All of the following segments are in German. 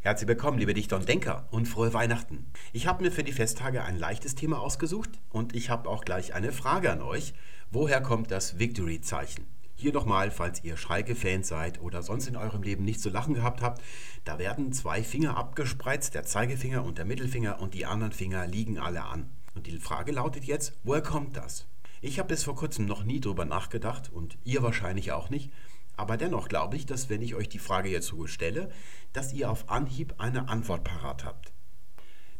Herzlich willkommen, liebe Dichter und Denker und frohe Weihnachten. Ich habe mir für die Festtage ein leichtes Thema ausgesucht und ich habe auch gleich eine Frage an euch. Woher kommt das Victory-Zeichen? Hier nochmal, falls ihr Schalke-Fans seid oder sonst in eurem Leben nicht zu lachen gehabt habt, da werden zwei Finger abgespreizt, der Zeigefinger und der Mittelfinger und die anderen Finger liegen alle an. Und die Frage lautet jetzt, woher kommt das? Ich habe bis vor kurzem noch nie drüber nachgedacht und ihr wahrscheinlich auch nicht. Aber dennoch glaube ich, dass wenn ich euch die Frage jetzt so stelle, dass ihr auf Anhieb eine Antwort parat habt.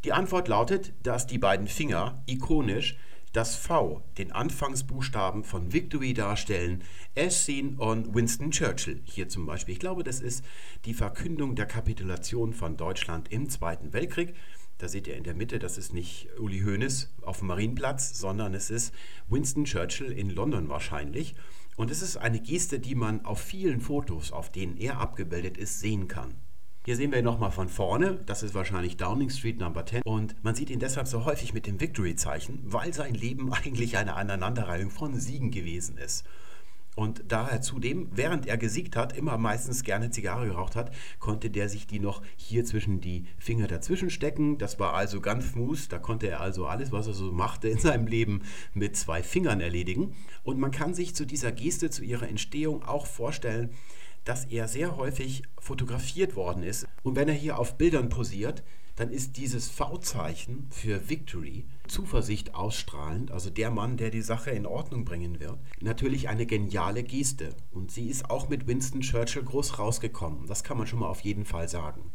Die Antwort lautet, dass die beiden Finger ikonisch das V, den Anfangsbuchstaben von Victory darstellen, as seen on Winston Churchill. Hier zum Beispiel. Ich glaube, das ist die Verkündung der Kapitulation von Deutschland im Zweiten Weltkrieg. Da seht ihr in der Mitte, das ist nicht Uli Hoeneß auf dem Marienplatz, sondern es ist Winston Churchill in London wahrscheinlich. Und es ist eine Geste, die man auf vielen Fotos, auf denen er abgebildet ist, sehen kann. Hier sehen wir ihn nochmal von vorne. Das ist wahrscheinlich Downing Street Number 10. Und man sieht ihn deshalb so häufig mit dem Victory-Zeichen, weil sein Leben eigentlich eine Aneinanderreihung von Siegen gewesen ist. Und da er zudem, während er gesiegt hat, immer meistens gerne Zigarre geraucht hat, konnte der sich die noch hier zwischen die Finger dazwischen stecken. Das war also ganz smooth. Da konnte er also alles, was er so machte in seinem Leben, mit zwei Fingern erledigen. Und man kann sich zu dieser Geste, zu ihrer Entstehung auch vorstellen, dass er sehr häufig fotografiert worden ist. Und wenn er hier auf Bildern posiert, dann ist dieses V-Zeichen für Victory, Zuversicht ausstrahlend, also der Mann, der die Sache in Ordnung bringen wird, natürlich eine geniale Geste. Und sie ist auch mit Winston Churchill groß rausgekommen. Das kann man schon mal auf jeden Fall sagen.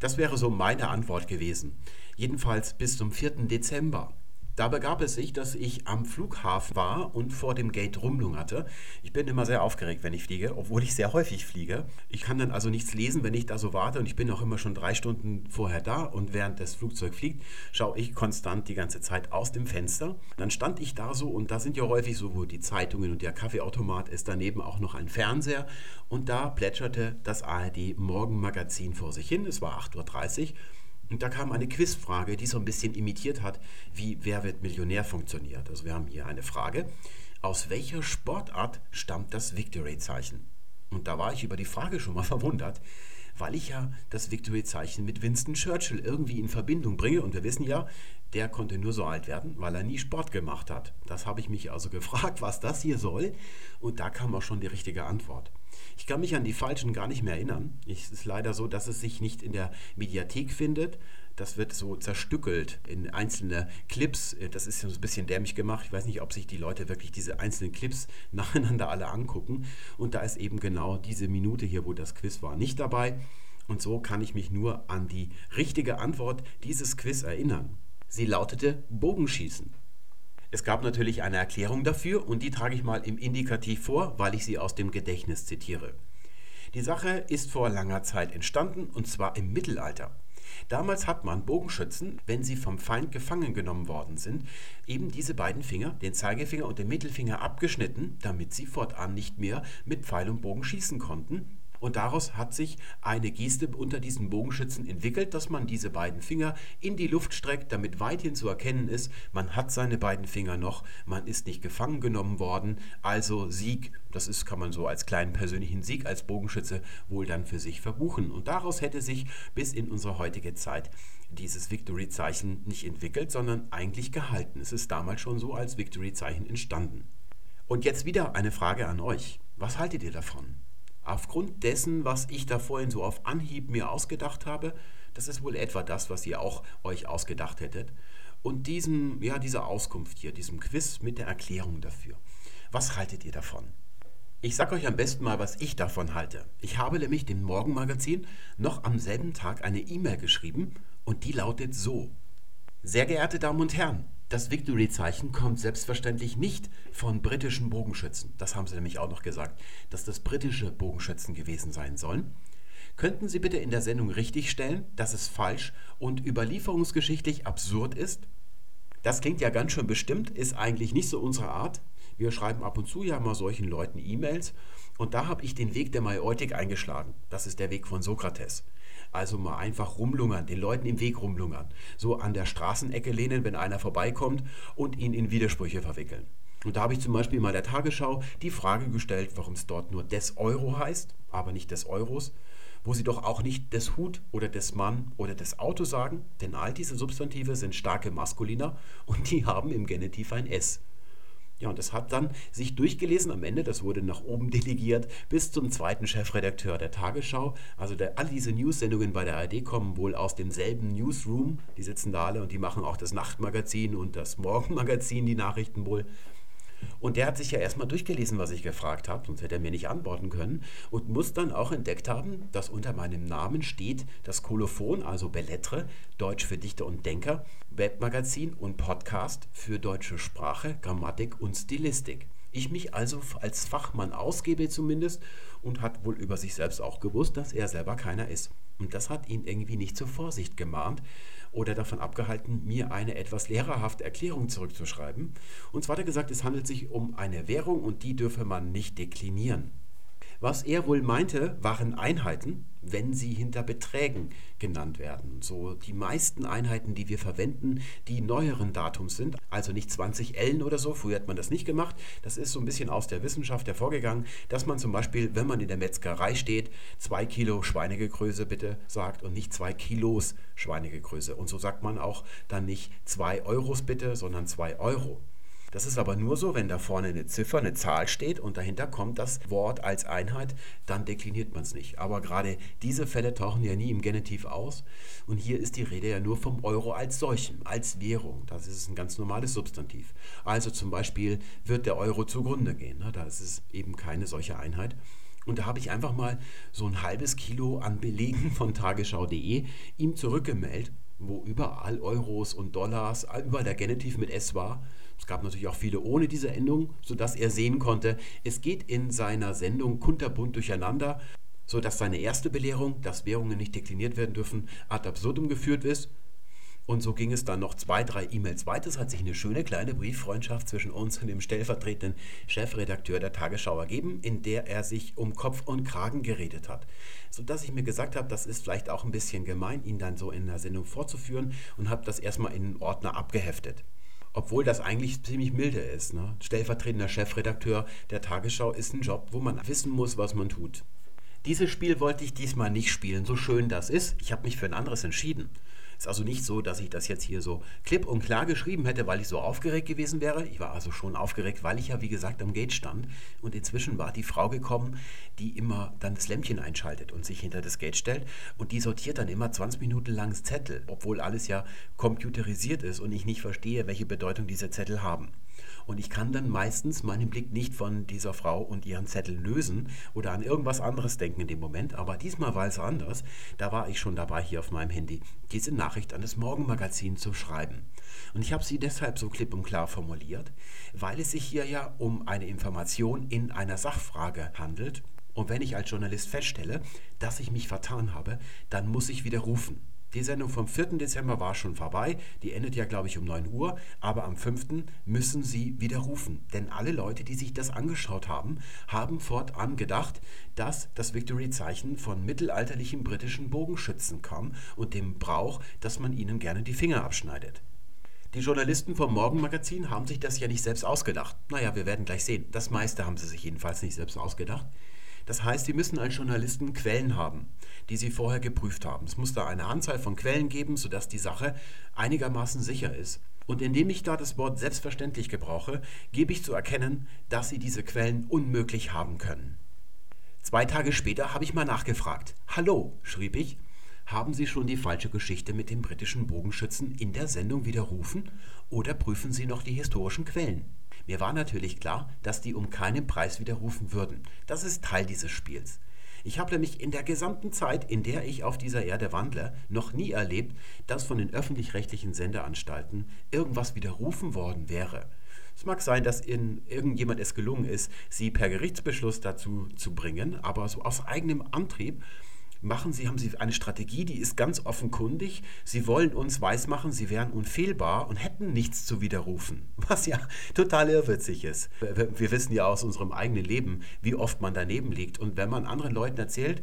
Das wäre so meine Antwort gewesen. Jedenfalls bis zum 4. Dezember. Da begab es sich, dass ich am Flughafen war und vor dem Gate rumlungerte. Ich bin immer sehr aufgeregt, wenn ich fliege, obwohl ich sehr häufig fliege. Ich kann dann also nichts lesen, wenn ich da so warte und ich bin auch immer schon drei Stunden vorher da und während das Flugzeug fliegt, schaue ich konstant die ganze Zeit aus dem Fenster. Dann stand ich da so und da sind ja häufig so, wo die Zeitungen und der Kaffeeautomat ist, daneben auch noch ein Fernseher und da plätscherte das ARD Morgenmagazin vor sich hin. Es war 8.30 Uhr und da kam eine Quizfrage, die so ein bisschen imitiert hat, wie Wer wird Millionär funktioniert. Also wir haben hier eine Frage. Aus welcher Sportart stammt das Victory-Zeichen? Und da war ich über die Frage schon mal verwundert, weil ich ja das Victory-Zeichen mit Winston Churchill irgendwie in Verbindung bringe. Und wir wissen ja, der konnte nur so alt werden, weil er nie Sport gemacht hat. Das habe ich mich also gefragt, was das hier soll. Und da kam auch schon die richtige Antwort. Ich kann mich an die falschen gar nicht mehr erinnern. Es ist leider so, dass es sich nicht in der Mediathek findet. Das wird so zerstückelt in einzelne Clips. Das ist so ein bisschen dämlich gemacht. Ich weiß nicht, ob sich die Leute wirklich diese einzelnen Clips nacheinander alle angucken. Und da ist eben genau diese Minute hier, wo das Quiz war, nicht dabei. Und so kann ich mich nur an die richtige Antwort dieses Quiz erinnern. Sie lautete Bogenschießen. Es gab natürlich eine Erklärung dafür und die trage ich mal im Indikativ vor, weil ich sie aus dem Gedächtnis zitiere. Die Sache ist vor langer Zeit entstanden und zwar im Mittelalter. Damals hat man Bogenschützen, wenn sie vom Feind gefangen genommen worden sind, eben diese beiden Finger, den Zeigefinger und den Mittelfinger abgeschnitten, damit sie fortan nicht mehr mit Pfeil und Bogen schießen konnten und daraus hat sich eine Geste unter diesen Bogenschützen entwickelt, dass man diese beiden Finger in die Luft streckt, damit weithin zu erkennen ist, man hat seine beiden Finger noch, man ist nicht gefangen genommen worden, also Sieg, das ist, kann man so als kleinen persönlichen Sieg als Bogenschütze wohl dann für sich verbuchen. Und daraus hätte sich bis in unsere heutige Zeit dieses Victory-Zeichen nicht entwickelt, sondern eigentlich gehalten. Es ist damals schon so als Victory-Zeichen entstanden. Und jetzt wieder eine Frage an euch. Was haltet ihr davon? Aufgrund dessen, was ich da vorhin so auf Anhieb mir ausgedacht habe, das ist wohl etwa das, was ihr auch euch ausgedacht hättet. Und diesem, ja, dieser Auskunft hier, diesem Quiz mit der Erklärung dafür. Was haltet ihr davon? Ich sage euch am besten mal, was ich davon halte. Ich habe nämlich dem Morgenmagazin noch am selben Tag eine E-Mail geschrieben und die lautet so. Sehr geehrte Damen und Herren, das Victory-Zeichen kommt selbstverständlich nicht von britischen Bogenschützen. Das haben sie nämlich auch noch gesagt, dass das britische Bogenschützen gewesen sein sollen. Könnten Sie bitte in der Sendung richtigstellen, dass es falsch und überlieferungsgeschichtlich absurd ist? Das klingt ja ganz schön bestimmt, ist eigentlich nicht so unsere Art. Wir schreiben ab und zu ja mal solchen Leuten E-Mails und da habe ich den Weg der Maiotik eingeschlagen. Das ist der Weg von Sokrates. Also mal einfach rumlungern, den Leuten im Weg rumlungern. So an der Straßenecke lehnen, wenn einer vorbeikommt und ihn in Widersprüche verwickeln. Und da habe ich zum Beispiel mal der Tagesschau die Frage gestellt, warum es dort nur des Euro heißt, aber nicht des Euros. wo Sie doch auch nicht des Hut oder des Mann oder des Auto sagen, denn all diese Substantive sind starke Maskuliner und die haben im Genitiv ein S. Ja, und das hat dann sich durchgelesen am Ende, das wurde nach oben delegiert, bis zum zweiten Chefredakteur der Tagesschau. Also der, alle diese News-Sendungen bei der ARD kommen wohl aus demselben Newsroom. Die sitzen da alle und die machen auch das Nachtmagazin und das Morgenmagazin, die Nachrichten wohl. Und der hat sich ja erstmal durchgelesen, was ich gefragt habe, sonst hätte er mir nicht antworten können. Und muss dann auch entdeckt haben, dass unter meinem Namen steht das Kolophon, also Bellettre, Deutsch für Dichter und Denker, Webmagazin und Podcast für deutsche Sprache, Grammatik und Stilistik. Ich mich also als Fachmann ausgebe zumindest und hat wohl über sich selbst auch gewusst, dass er selber keiner ist. Und das hat ihn irgendwie nicht zur Vorsicht gemahnt oder davon abgehalten, mir eine etwas lehrerhafte Erklärung zurückzuschreiben. Und zwar hat er gesagt, es handelt sich um eine Währung und die dürfe man nicht deklinieren. Was er wohl meinte, waren Einheiten, wenn sie hinter Beträgen genannt werden. So die meisten Einheiten, die wir verwenden, die neueren Datums sind, also nicht 20 Ellen oder so, früher hat man das nicht gemacht. Das ist so ein bisschen aus der Wissenschaft hervorgegangen, dass man zum Beispiel, wenn man in der Metzgerei steht, zwei Kilo Schweinegegröße bitte sagt und nicht zwei Kilos Schweinegegröße. Und so sagt man auch dann nicht zwei Euros bitte, sondern zwei Euro. Das ist aber nur so, wenn da vorne eine Ziffer, eine Zahl steht und dahinter kommt das Wort als Einheit, dann dekliniert man es nicht. Aber gerade diese Fälle tauchen ja nie im Genitiv aus. Und hier ist die Rede ja nur vom Euro als solchem, als Währung. Das ist ein ganz normales Substantiv. Also zum Beispiel wird der Euro zugrunde gehen. Ne? Da ist es eben keine solche Einheit. Und da habe ich einfach mal so ein halbes Kilo an Belegen von tagesschau.de ihm zurückgemeldet, wo überall Euros und Dollars, überall der Genitiv mit S war. Es gab natürlich auch viele ohne diese Endung, sodass er sehen konnte, es geht in seiner Sendung kunterbunt durcheinander, sodass seine erste Belehrung, dass Währungen nicht dekliniert werden dürfen, ad absurdum geführt ist. Und so ging es dann noch zwei, drei E-Mails weiter. Es hat sich eine schöne kleine Brieffreundschaft zwischen uns und dem stellvertretenden Chefredakteur der Tagesschau ergeben, in der er sich um Kopf und Kragen geredet hat. Sodass ich mir gesagt habe, das ist vielleicht auch ein bisschen gemein, ihn dann so in der Sendung vorzuführen und habe das erstmal in einen Ordner abgeheftet obwohl das eigentlich ziemlich milde ist. Ne? Stellvertretender Chefredakteur der Tagesschau ist ein Job, wo man wissen muss, was man tut. Dieses Spiel wollte ich diesmal nicht spielen, so schön das ist. Ich habe mich für ein anderes entschieden. Ist also nicht so, dass ich das jetzt hier so klipp und klar geschrieben hätte, weil ich so aufgeregt gewesen wäre. Ich war also schon aufgeregt, weil ich ja, wie gesagt, am Gate stand. Und inzwischen war die Frau gekommen, die immer dann das Lämpchen einschaltet und sich hinter das Gate stellt. Und die sortiert dann immer 20 Minuten lang Zettel, obwohl alles ja computerisiert ist und ich nicht verstehe, welche Bedeutung diese Zettel haben. Und ich kann dann meistens meinen Blick nicht von dieser Frau und ihren Zetteln lösen oder an irgendwas anderes denken in dem Moment. Aber diesmal war es anders. Da war ich schon dabei, hier auf meinem Handy diese Nachricht an das Morgenmagazin zu schreiben. Und ich habe sie deshalb so klipp und klar formuliert, weil es sich hier ja um eine Information in einer Sachfrage handelt. Und wenn ich als Journalist feststelle, dass ich mich vertan habe, dann muss ich widerrufen. Die Sendung vom 4. Dezember war schon vorbei. Die endet ja, glaube ich, um 9 Uhr. Aber am 5. müssen Sie widerrufen. Denn alle Leute, die sich das angeschaut haben, haben fortan gedacht, dass das Victory-Zeichen von mittelalterlichen britischen Bogenschützen kam und dem Brauch, dass man ihnen gerne die Finger abschneidet. Die Journalisten vom Morgenmagazin haben sich das ja nicht selbst ausgedacht. Naja, wir werden gleich sehen. Das meiste haben sie sich jedenfalls nicht selbst ausgedacht. Das heißt, Sie müssen als Journalisten Quellen haben, die Sie vorher geprüft haben. Es muss da eine Anzahl von Quellen geben, sodass die Sache einigermaßen sicher ist. Und indem ich da das Wort selbstverständlich gebrauche, gebe ich zu erkennen, dass Sie diese Quellen unmöglich haben können. Zwei Tage später habe ich mal nachgefragt. Hallo, schrieb ich, haben Sie schon die falsche Geschichte mit dem britischen Bogenschützen in der Sendung widerrufen oder prüfen Sie noch die historischen Quellen? Mir war natürlich klar, dass die um keinen Preis widerrufen würden. Das ist Teil dieses Spiels. Ich habe nämlich in der gesamten Zeit, in der ich auf dieser Erde wandle, noch nie erlebt, dass von den öffentlich-rechtlichen Sendeanstalten irgendwas widerrufen worden wäre. Es mag sein, dass in irgendjemand es gelungen ist, sie per Gerichtsbeschluss dazu zu bringen, aber so aus eigenem Antrieb machen Sie, haben Sie eine Strategie, die ist ganz offenkundig. Sie wollen uns weismachen, Sie wären unfehlbar und hätten nichts zu widerrufen. Was ja total irrwitzig ist. Wir wissen ja aus unserem eigenen Leben, wie oft man daneben liegt. Und wenn man anderen Leuten erzählt,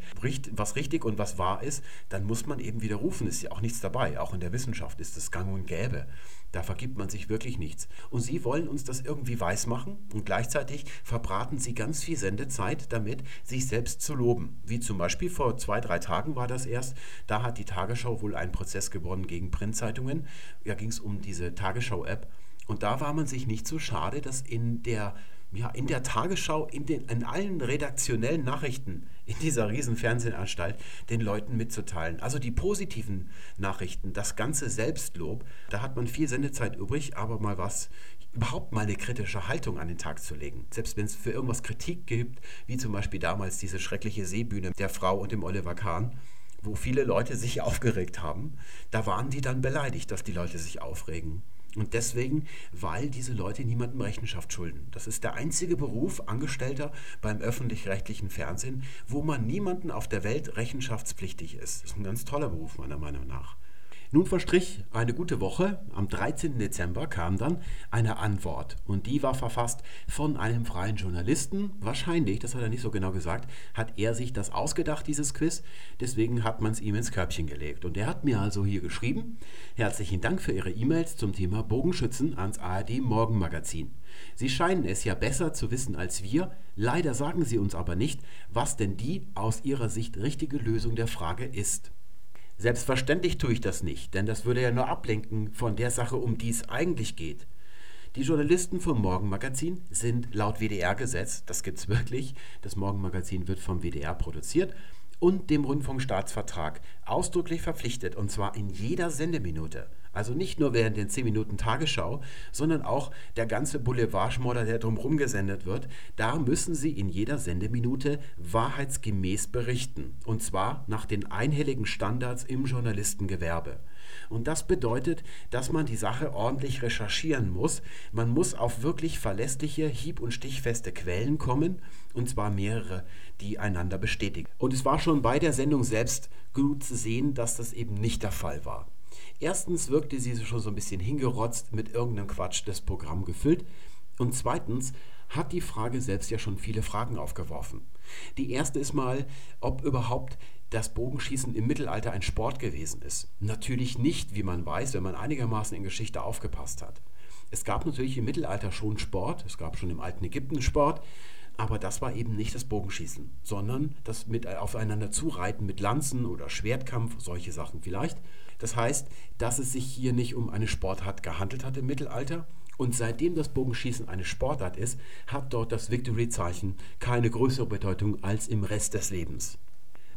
was richtig und was wahr ist, dann muss man eben widerrufen. Ist ja auch nichts dabei. Auch in der Wissenschaft ist es gang und gäbe. Da vergibt man sich wirklich nichts. Und Sie wollen uns das irgendwie weismachen und gleichzeitig verbraten Sie ganz viel Sendezeit damit, sich selbst zu loben. Wie zum Beispiel vor zwei, drei Tagen war das erst. Da hat die Tagesschau wohl einen Prozess gewonnen gegen Printzeitungen. Da ging es um diese Tagesschau-App. Und da war man sich nicht so schade, dass in der ja, in der Tagesschau, in, den, in allen redaktionellen Nachrichten in dieser riesen Fernsehanstalt den Leuten mitzuteilen. Also die positiven Nachrichten, das ganze Selbstlob, da hat man viel Sendezeit übrig, aber mal was, überhaupt mal eine kritische Haltung an den Tag zu legen. Selbst wenn es für irgendwas Kritik gibt, wie zum Beispiel damals diese schreckliche Seebühne der Frau und dem Oliver Kahn, wo viele Leute sich aufgeregt haben, da waren die dann beleidigt, dass die Leute sich aufregen. Und deswegen, weil diese Leute niemandem Rechenschaft schulden. Das ist der einzige Beruf, Angestellter beim öffentlich-rechtlichen Fernsehen, wo man niemanden auf der Welt rechenschaftspflichtig ist. Das ist ein ganz toller Beruf, meiner Meinung nach. Nun verstrich eine gute Woche. Am 13. Dezember kam dann eine Antwort. Und die war verfasst von einem freien Journalisten. Wahrscheinlich, das hat er nicht so genau gesagt, hat er sich das ausgedacht, dieses Quiz. Deswegen hat man es ihm ins Körbchen gelegt. Und er hat mir also hier geschrieben: Herzlichen Dank für Ihre E-Mails zum Thema Bogenschützen ans ARD Morgenmagazin. Sie scheinen es ja besser zu wissen als wir. Leider sagen Sie uns aber nicht, was denn die aus Ihrer Sicht richtige Lösung der Frage ist. Selbstverständlich tue ich das nicht, denn das würde ja nur ablenken von der Sache, um die es eigentlich geht. Die Journalisten vom Morgenmagazin sind laut WDR-Gesetz, das gibt es wirklich, das Morgenmagazin wird vom WDR produziert, und dem Rundfunkstaatsvertrag ausdrücklich verpflichtet, und zwar in jeder Sendeminute. Also nicht nur während den 10 Minuten Tagesschau, sondern auch der ganze Boulevardschmodder, der drumherum gesendet wird. Da müssen Sie in jeder Sendeminute wahrheitsgemäß berichten. Und zwar nach den einhelligen Standards im Journalistengewerbe. Und das bedeutet, dass man die Sache ordentlich recherchieren muss. Man muss auf wirklich verlässliche, hieb- und stichfeste Quellen kommen, und zwar mehrere, die einander bestätigen. Und es war schon bei der Sendung selbst gut zu sehen, dass das eben nicht der Fall war. Erstens wirkte sie schon so ein bisschen hingerotzt mit irgendeinem Quatsch das Programm gefüllt. Und zweitens hat die Frage selbst ja schon viele Fragen aufgeworfen. Die erste ist mal, ob überhaupt das Bogenschießen im Mittelalter ein Sport gewesen ist. Natürlich nicht, wie man weiß, wenn man einigermaßen in Geschichte aufgepasst hat. Es gab natürlich im Mittelalter schon Sport, es gab schon im alten Ägypten Sport, aber das war eben nicht das Bogenschießen, sondern das mit aufeinander zureiten mit Lanzen oder Schwertkampf, solche Sachen vielleicht. Das heißt, dass es sich hier nicht um eine Sportart gehandelt hat im Mittelalter. Und seitdem das Bogenschießen eine Sportart ist, hat dort das Victory-Zeichen keine größere Bedeutung als im Rest des Lebens.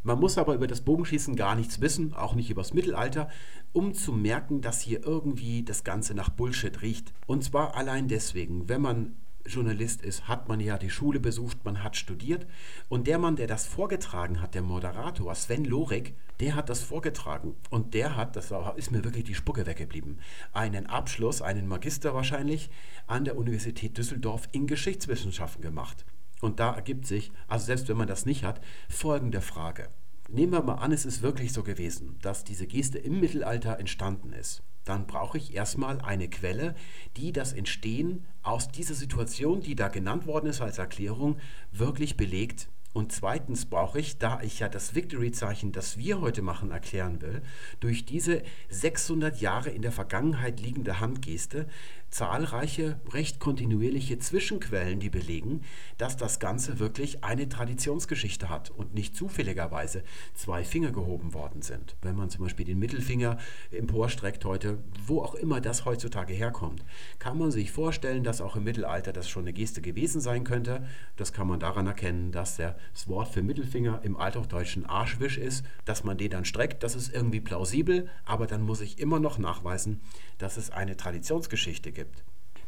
Man muss aber über das Bogenschießen gar nichts wissen, auch nicht über das Mittelalter, um zu merken, dass hier irgendwie das Ganze nach Bullshit riecht. Und zwar allein deswegen, wenn man Journalist ist, hat man ja die Schule besucht, man hat studiert. Und der Mann, der das vorgetragen hat, der Moderator, Sven Lorik, der hat das vorgetragen. Und der hat, das ist mir wirklich die Spucke weggeblieben, einen Abschluss, einen Magister wahrscheinlich, an der Universität Düsseldorf in Geschichtswissenschaften gemacht. Und da ergibt sich, also selbst wenn man das nicht hat, folgende Frage. Nehmen wir mal an, es ist wirklich so gewesen, dass diese Geste im Mittelalter entstanden ist dann brauche ich erstmal eine Quelle, die das Entstehen aus dieser Situation, die da genannt worden ist als Erklärung, wirklich belegt. Und zweitens brauche ich, da ich ja das Victory-Zeichen, das wir heute machen, erklären will, durch diese 600 Jahre in der Vergangenheit liegende Handgeste zahlreiche, recht kontinuierliche Zwischenquellen, die belegen, dass das Ganze wirklich eine Traditionsgeschichte hat und nicht zufälligerweise zwei Finger gehoben worden sind. Wenn man zum Beispiel den Mittelfinger emporstreckt heute, wo auch immer das heutzutage herkommt, kann man sich vorstellen, dass auch im Mittelalter das schon eine Geste gewesen sein könnte. Das kann man daran erkennen, dass das Wort für Mittelfinger im Althochdeutschen Arschwisch ist, dass man den dann streckt. Das ist irgendwie plausibel, aber dann muss ich immer noch nachweisen, dass es eine Traditionsgeschichte gibt.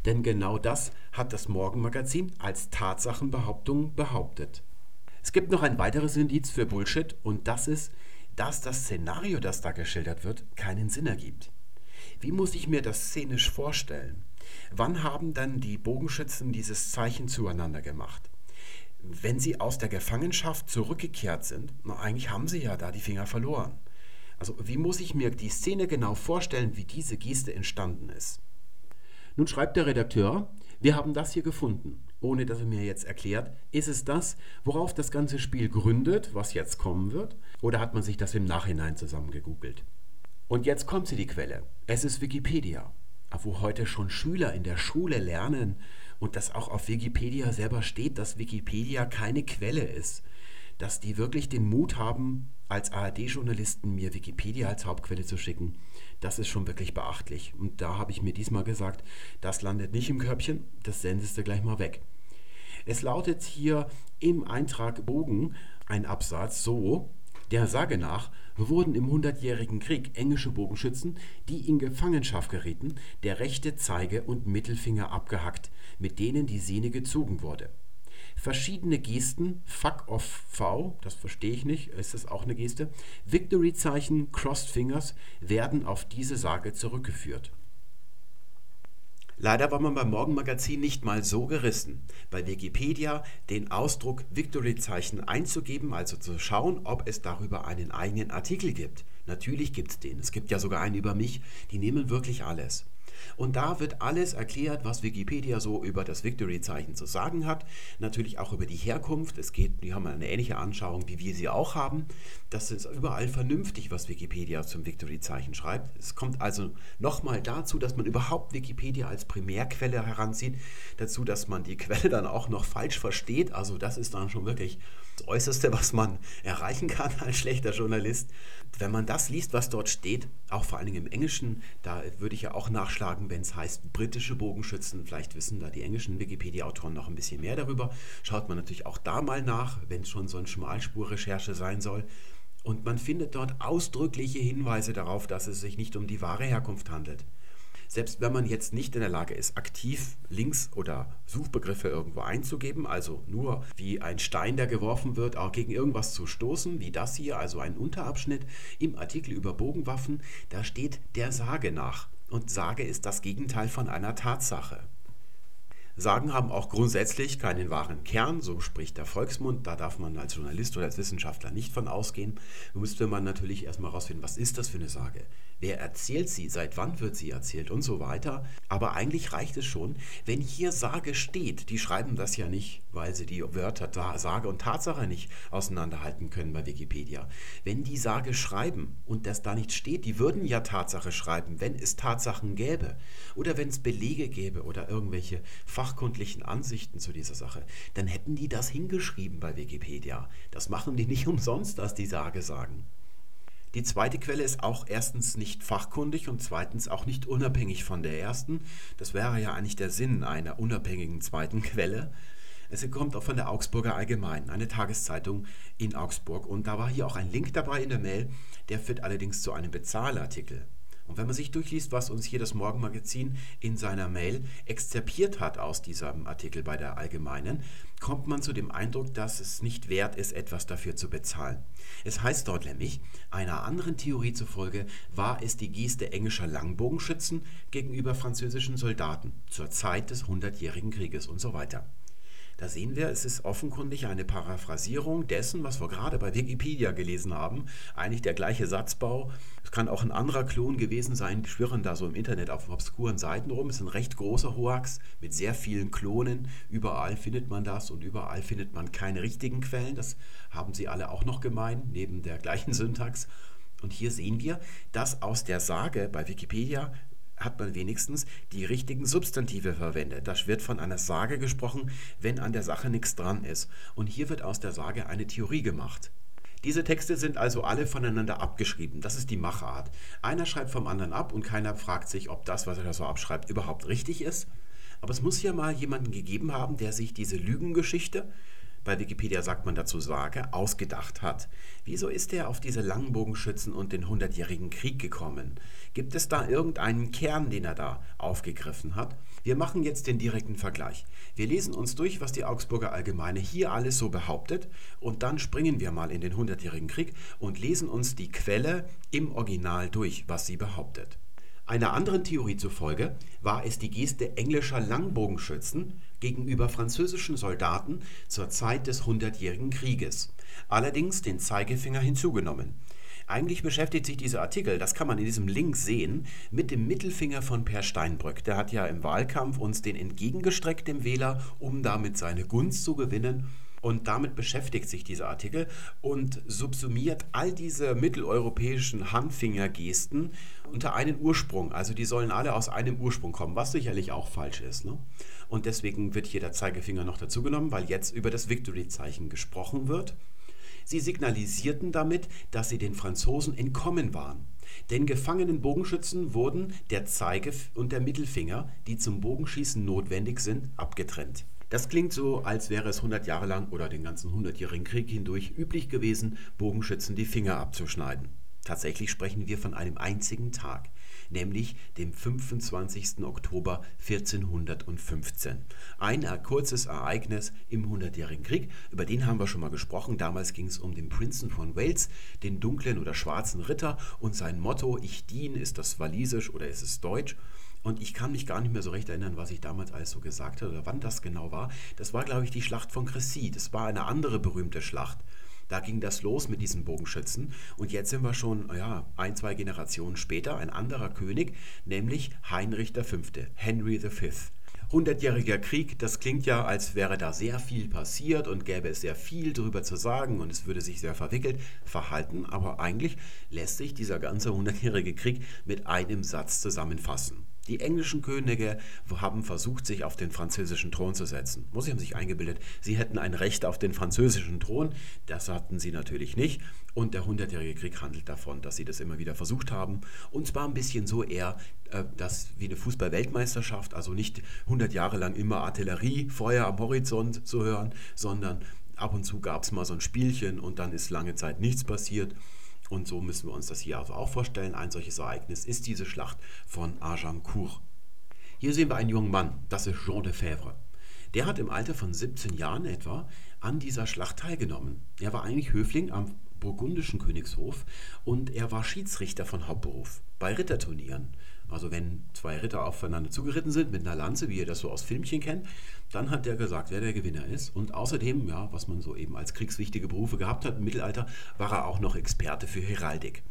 Denn genau das hat das Morgenmagazin als Tatsachenbehauptung behauptet. Es gibt noch ein weiteres Indiz für Bullshit und das ist, dass das Szenario, das da geschildert wird, keinen Sinn ergibt. Wie muss ich mir das szenisch vorstellen? Wann haben dann die Bogenschützen dieses Zeichen zueinander gemacht? Wenn sie aus der Gefangenschaft zurückgekehrt sind, na, eigentlich haben sie ja da die Finger verloren. Also wie muss ich mir die Szene genau vorstellen, wie diese Geste entstanden ist? Nun schreibt der Redakteur, wir haben das hier gefunden. Ohne dass er mir jetzt erklärt, ist es das, worauf das ganze Spiel gründet, was jetzt kommen wird? Oder hat man sich das im Nachhinein zusammengegoogelt? Und jetzt kommt sie die Quelle. Es ist Wikipedia, wo heute schon Schüler in der Schule lernen und das auch auf Wikipedia selber steht, dass Wikipedia keine Quelle ist. dass die wirklich den Mut haben, als ARD-Journalisten mir Wikipedia als Hauptquelle zu schicken, das ist schon wirklich beachtlich. Und da habe ich mir diesmal gesagt, das landet nicht im Körbchen, das sendest du gleich mal weg. Es lautet hier im Eintrag Bogen ein Absatz so, der Sage nach wurden im Hundertjährigen Krieg englische Bogenschützen, die in Gefangenschaft gerieten, der rechte Zeige und Mittelfinger abgehackt, mit denen die Sehne gezogen wurde. Verschiedene Gesten, Fuck off V, das verstehe ich nicht, ist das auch eine Geste, Victory-Zeichen, Crossed Fingers werden auf diese Sage zurückgeführt. Leider war man beim Morgenmagazin nicht mal so gerissen, bei Wikipedia den Ausdruck Victory-Zeichen einzugeben, also zu schauen, ob es darüber einen eigenen Artikel gibt. Natürlich gibt es den. Es gibt ja sogar einen über mich. Die nehmen wirklich alles. Und da wird alles erklärt, was Wikipedia so über das Victory-Zeichen zu sagen hat. Natürlich auch über die Herkunft. Es geht, die haben eine ähnliche Anschauung, wie wir sie auch haben. Das ist überall vernünftig, was Wikipedia zum Victory-Zeichen schreibt. Es kommt also nochmal dazu, dass man überhaupt Wikipedia als Primärquelle heranzieht. Dazu, dass man die Quelle dann auch noch falsch versteht. Also das ist dann schon wirklich das Äußerste, was man erreichen kann als schlechter Journalist. Wenn man das liest, was dort steht, auch vor allen Dingen im Englischen, da würde ich ja auch nachschlagen, wenn es heißt britische Bogenschützen. Vielleicht wissen da die englischen Wikipedia-Autoren noch ein bisschen mehr darüber. Schaut man natürlich auch da mal nach, wenn es schon so eine Schmalspurrecherche sein soll. Und man findet dort ausdrückliche Hinweise darauf, dass es sich nicht um die wahre Herkunft handelt. Selbst wenn man jetzt nicht in der Lage ist, aktiv Links oder Suchbegriffe irgendwo einzugeben, also nur wie ein Stein, der geworfen wird, auch gegen irgendwas zu stoßen, wie das hier, also ein Unterabschnitt im Artikel über Bogenwaffen, da steht der Sage nach. Und Sage ist das Gegenteil von einer Tatsache. Sagen haben auch grundsätzlich keinen wahren Kern, so spricht der Volksmund. Da darf man als Journalist oder als Wissenschaftler nicht von ausgehen. Da müsste man natürlich erstmal herausfinden, was ist das für eine Sage? Wer erzählt sie, seit wann wird sie erzählt und so weiter. Aber eigentlich reicht es schon, wenn hier Sage steht. Die schreiben das ja nicht, weil sie die Wörter Sage und Tatsache nicht auseinanderhalten können bei Wikipedia. Wenn die Sage schreiben und das da nicht steht, die würden ja Tatsache schreiben, wenn es Tatsachen gäbe oder wenn es Belege gäbe oder irgendwelche fachkundlichen Ansichten zu dieser Sache, dann hätten die das hingeschrieben bei Wikipedia. Das machen die nicht umsonst, dass die Sage sagen. Die zweite Quelle ist auch erstens nicht fachkundig und zweitens auch nicht unabhängig von der ersten. Das wäre ja eigentlich der Sinn einer unabhängigen zweiten Quelle. Es kommt auch von der Augsburger Allgemein, eine Tageszeitung in Augsburg. Und da war hier auch ein Link dabei in der Mail, der führt allerdings zu einem Bezahlartikel. Und wenn man sich durchliest, was uns hier das Morgenmagazin in seiner Mail exzerpiert hat aus diesem Artikel bei der Allgemeinen, kommt man zu dem Eindruck, dass es nicht wert ist, etwas dafür zu bezahlen. Es heißt dort nämlich, einer anderen Theorie zufolge war es die Geste englischer Langbogenschützen gegenüber französischen Soldaten zur Zeit des Hundertjährigen Krieges und so weiter. Da sehen wir, es ist offenkundig eine Paraphrasierung dessen, was wir gerade bei Wikipedia gelesen haben. Eigentlich der gleiche Satzbau. Es kann auch ein anderer Klon gewesen sein. Die schwirren da so im Internet auf obskuren Seiten rum. Es ist ein recht großer Hoax mit sehr vielen Klonen. Überall findet man das und überall findet man keine richtigen Quellen. Das haben sie alle auch noch gemein, neben der gleichen Syntax. Und hier sehen wir, dass aus der Sage bei Wikipedia hat man wenigstens die richtigen Substantive verwendet. Da wird von einer Sage gesprochen, wenn an der Sache nichts dran ist. Und hier wird aus der Sage eine Theorie gemacht. Diese Texte sind also alle voneinander abgeschrieben. Das ist die Machart. Einer schreibt vom anderen ab und keiner fragt sich, ob das, was er da so abschreibt, überhaupt richtig ist. Aber es muss ja mal jemanden gegeben haben, der sich diese Lügengeschichte, bei Wikipedia sagt man dazu Sage, ausgedacht hat. Wieso ist er auf diese Langbogenschützen und den Hundertjährigen Krieg gekommen? Gibt es da irgendeinen Kern, den er da aufgegriffen hat? Wir machen jetzt den direkten Vergleich. Wir lesen uns durch, was die Augsburger Allgemeine hier alles so behauptet und dann springen wir mal in den Hundertjährigen Krieg und lesen uns die Quelle im Original durch, was sie behauptet. Einer anderen Theorie zufolge war es die Geste englischer Langbogenschützen gegenüber französischen Soldaten zur Zeit des Hundertjährigen Krieges, allerdings den Zeigefinger hinzugenommen. Eigentlich beschäftigt sich dieser Artikel, das kann man in diesem Link sehen, mit dem Mittelfinger von Per Steinbrück. Der hat ja im Wahlkampf uns den entgegengestreckt, dem Wähler, um damit seine Gunst zu gewinnen. Und damit beschäftigt sich dieser Artikel und subsumiert all diese mitteleuropäischen Handfingergesten unter einen Ursprung. Also die sollen alle aus einem Ursprung kommen, was sicherlich auch falsch ist. Ne? Und deswegen wird hier der Zeigefinger noch dazugenommen, weil jetzt über das Victory-Zeichen gesprochen wird. Sie signalisierten damit, dass sie den Franzosen entkommen waren. Den gefangenen Bogenschützen wurden der Zeige- und der Mittelfinger, die zum Bogenschießen notwendig sind, abgetrennt. Das klingt so, als wäre es 100 Jahre lang oder den ganzen 100-jährigen Krieg hindurch üblich gewesen, Bogenschützen die Finger abzuschneiden. Tatsächlich sprechen wir von einem einzigen Tag, nämlich dem 25. Oktober 1415. Ein kurzes Ereignis im Hundertjährigen Krieg, über den haben wir schon mal gesprochen. Damals ging es um den Prinzen von Wales, den dunklen oder schwarzen Ritter und sein Motto Ich dien, ist das walisisch oder ist es deutsch? Und ich kann mich gar nicht mehr so recht erinnern, was ich damals alles so gesagt habe oder wann das genau war. Das war, glaube ich, die Schlacht von Crécy. Das war eine andere berühmte Schlacht. Da ging das los mit diesen Bogenschützen. Und jetzt sind wir schon ja, ein, zwei Generationen später, ein anderer König, nämlich Heinrich V., Henry V. Hundertjähriger Krieg, das klingt ja, als wäre da sehr viel passiert und gäbe es sehr viel darüber zu sagen und es würde sich sehr verwickelt verhalten, aber eigentlich lässt sich dieser ganze hundertjährige Krieg mit einem Satz zusammenfassen. Die englischen Könige haben versucht, sich auf den französischen Thron zu setzen. Sie haben sich eingebildet, sie hätten ein Recht auf den französischen Thron. Das hatten sie natürlich nicht. Und der Hundertjährige Krieg handelt davon, dass sie das immer wieder versucht haben. Und zwar ein bisschen so eher äh, das wie eine Fußball-Weltmeisterschaft, also nicht 100 Jahre lang immer Artillerie, Feuer am Horizont zu hören, sondern ab und zu gab es mal so ein Spielchen und dann ist lange Zeit nichts passiert. Und so müssen wir uns das hier also auch vorstellen. Ein solches Ereignis ist diese Schlacht von Agincourt. Hier sehen wir einen jungen Mann, das ist Jean de Fèvre. Der hat im Alter von 17 Jahren etwa an dieser Schlacht teilgenommen. Er war eigentlich Höfling am burgundischen Königshof und er war Schiedsrichter von Hauptberuf bei Ritterturnieren. Also wenn zwei Ritter aufeinander zugeritten sind mit einer Lanze, wie ihr das so aus Filmchen kennt, dann hat der gesagt, wer der Gewinner ist. Und außerdem, ja, was man so eben als kriegswichtige Berufe gehabt hat im Mittelalter, war er auch noch Experte für Heraldik.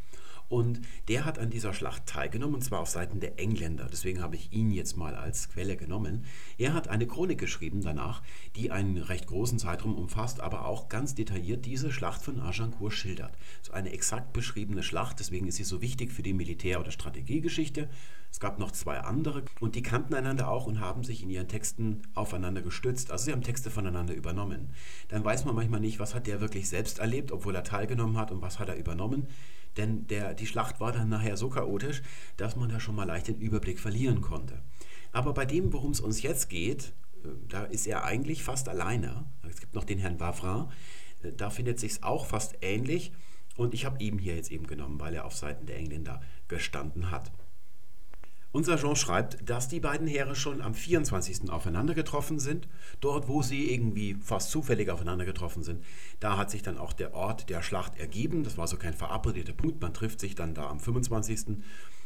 Und der hat an dieser Schlacht teilgenommen, und zwar auf Seiten der Engländer. Deswegen habe ich ihn jetzt mal als Quelle genommen. Er hat eine Chronik geschrieben danach, die einen recht großen Zeitraum umfasst, aber auch ganz detailliert diese Schlacht von Agincourt schildert. So eine exakt beschriebene Schlacht, deswegen ist sie so wichtig für die Militär- oder Strategiegeschichte. Es gab noch zwei andere und die kannten einander auch und haben sich in ihren Texten aufeinander gestützt. Also sie haben Texte voneinander übernommen. Dann weiß man manchmal nicht, was hat der wirklich selbst erlebt, obwohl er teilgenommen hat und was hat er übernommen. Denn der, die Schlacht war dann nachher so chaotisch, dass man da schon mal leicht den Überblick verlieren konnte. Aber bei dem, worum es uns jetzt geht, äh, da ist er eigentlich fast alleine. Es gibt noch den Herrn Wavrin, äh, da findet sich auch fast ähnlich. Und ich habe ihn hier jetzt eben genommen, weil er auf Seiten der Engländer gestanden hat. Unser Jean schreibt, dass die beiden Heere schon am 24. aufeinander getroffen sind. Dort, wo sie irgendwie fast zufällig aufeinander getroffen sind, da hat sich dann auch der Ort der Schlacht ergeben. Das war so kein verabredeter Punkt. Man trifft sich dann da am 25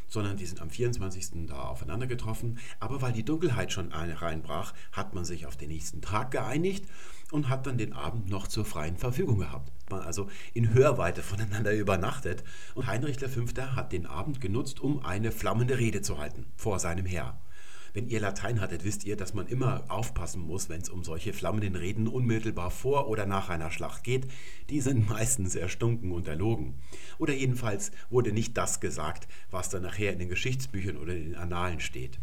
sondern die sind am 24. da aufeinander getroffen. Aber weil die Dunkelheit schon reinbrach, hat man sich auf den nächsten Tag geeinigt und hat dann den Abend noch zur freien Verfügung gehabt. Man also in Hörweite voneinander übernachtet und Heinrich V. hat den Abend genutzt, um eine flammende Rede zu halten vor seinem Herr. Wenn ihr Latein hattet, wisst ihr, dass man immer aufpassen muss, wenn es um solche flammenden Reden unmittelbar vor oder nach einer Schlacht geht. Die sind meistens erstunken und erlogen. Oder jedenfalls wurde nicht das gesagt, was dann nachher in den Geschichtsbüchern oder in den Annalen steht.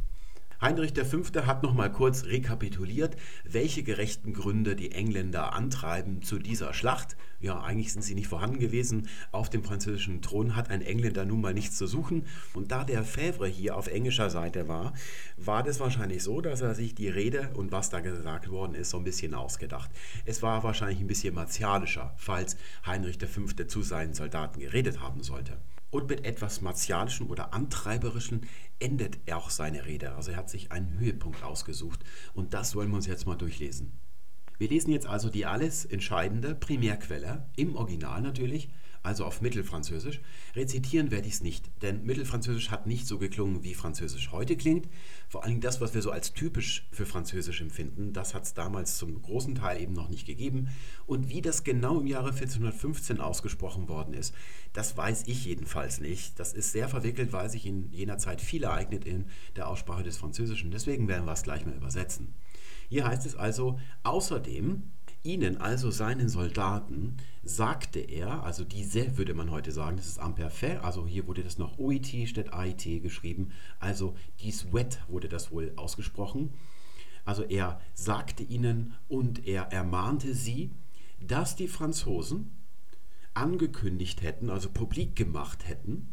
Heinrich V. hat noch mal kurz rekapituliert, welche gerechten Gründe die Engländer antreiben zu dieser Schlacht. Ja, eigentlich sind sie nicht vorhanden gewesen. Auf dem französischen Thron hat ein Engländer nun mal nichts zu suchen. Und da der Fèvre hier auf englischer Seite war, war das wahrscheinlich so, dass er sich die Rede und was da gesagt worden ist, so ein bisschen ausgedacht. Es war wahrscheinlich ein bisschen martialischer, falls Heinrich V. zu seinen Soldaten geredet haben sollte. Und mit etwas Martialischem oder Antreiberischen endet er auch seine Rede. Also er hat sich einen Höhepunkt ausgesucht. Und das wollen wir uns jetzt mal durchlesen. Wir lesen jetzt also die alles entscheidende Primärquelle, im Original natürlich, also auf Mittelfranzösisch. Rezitieren werde ich es nicht, denn Mittelfranzösisch hat nicht so geklungen, wie Französisch heute klingt. Vor allem das, was wir so als typisch für Französisch empfinden, das hat es damals zum großen Teil eben noch nicht gegeben. Und wie das genau im Jahre 1415 ausgesprochen worden ist, das weiß ich jedenfalls nicht. Das ist sehr verwickelt, weil sich in jener Zeit viel ereignet in der Aussprache des Französischen. Deswegen werden wir es gleich mal übersetzen. Hier heißt es also, außerdem Ihnen, also seinen Soldaten, sagte er, also diese würde man heute sagen, das ist Imperfekt, also hier wurde das noch OIT statt AIT geschrieben, also dies wet wurde das wohl ausgesprochen. Also er sagte ihnen und er ermahnte sie, dass die Franzosen angekündigt hätten, also publik gemacht hätten,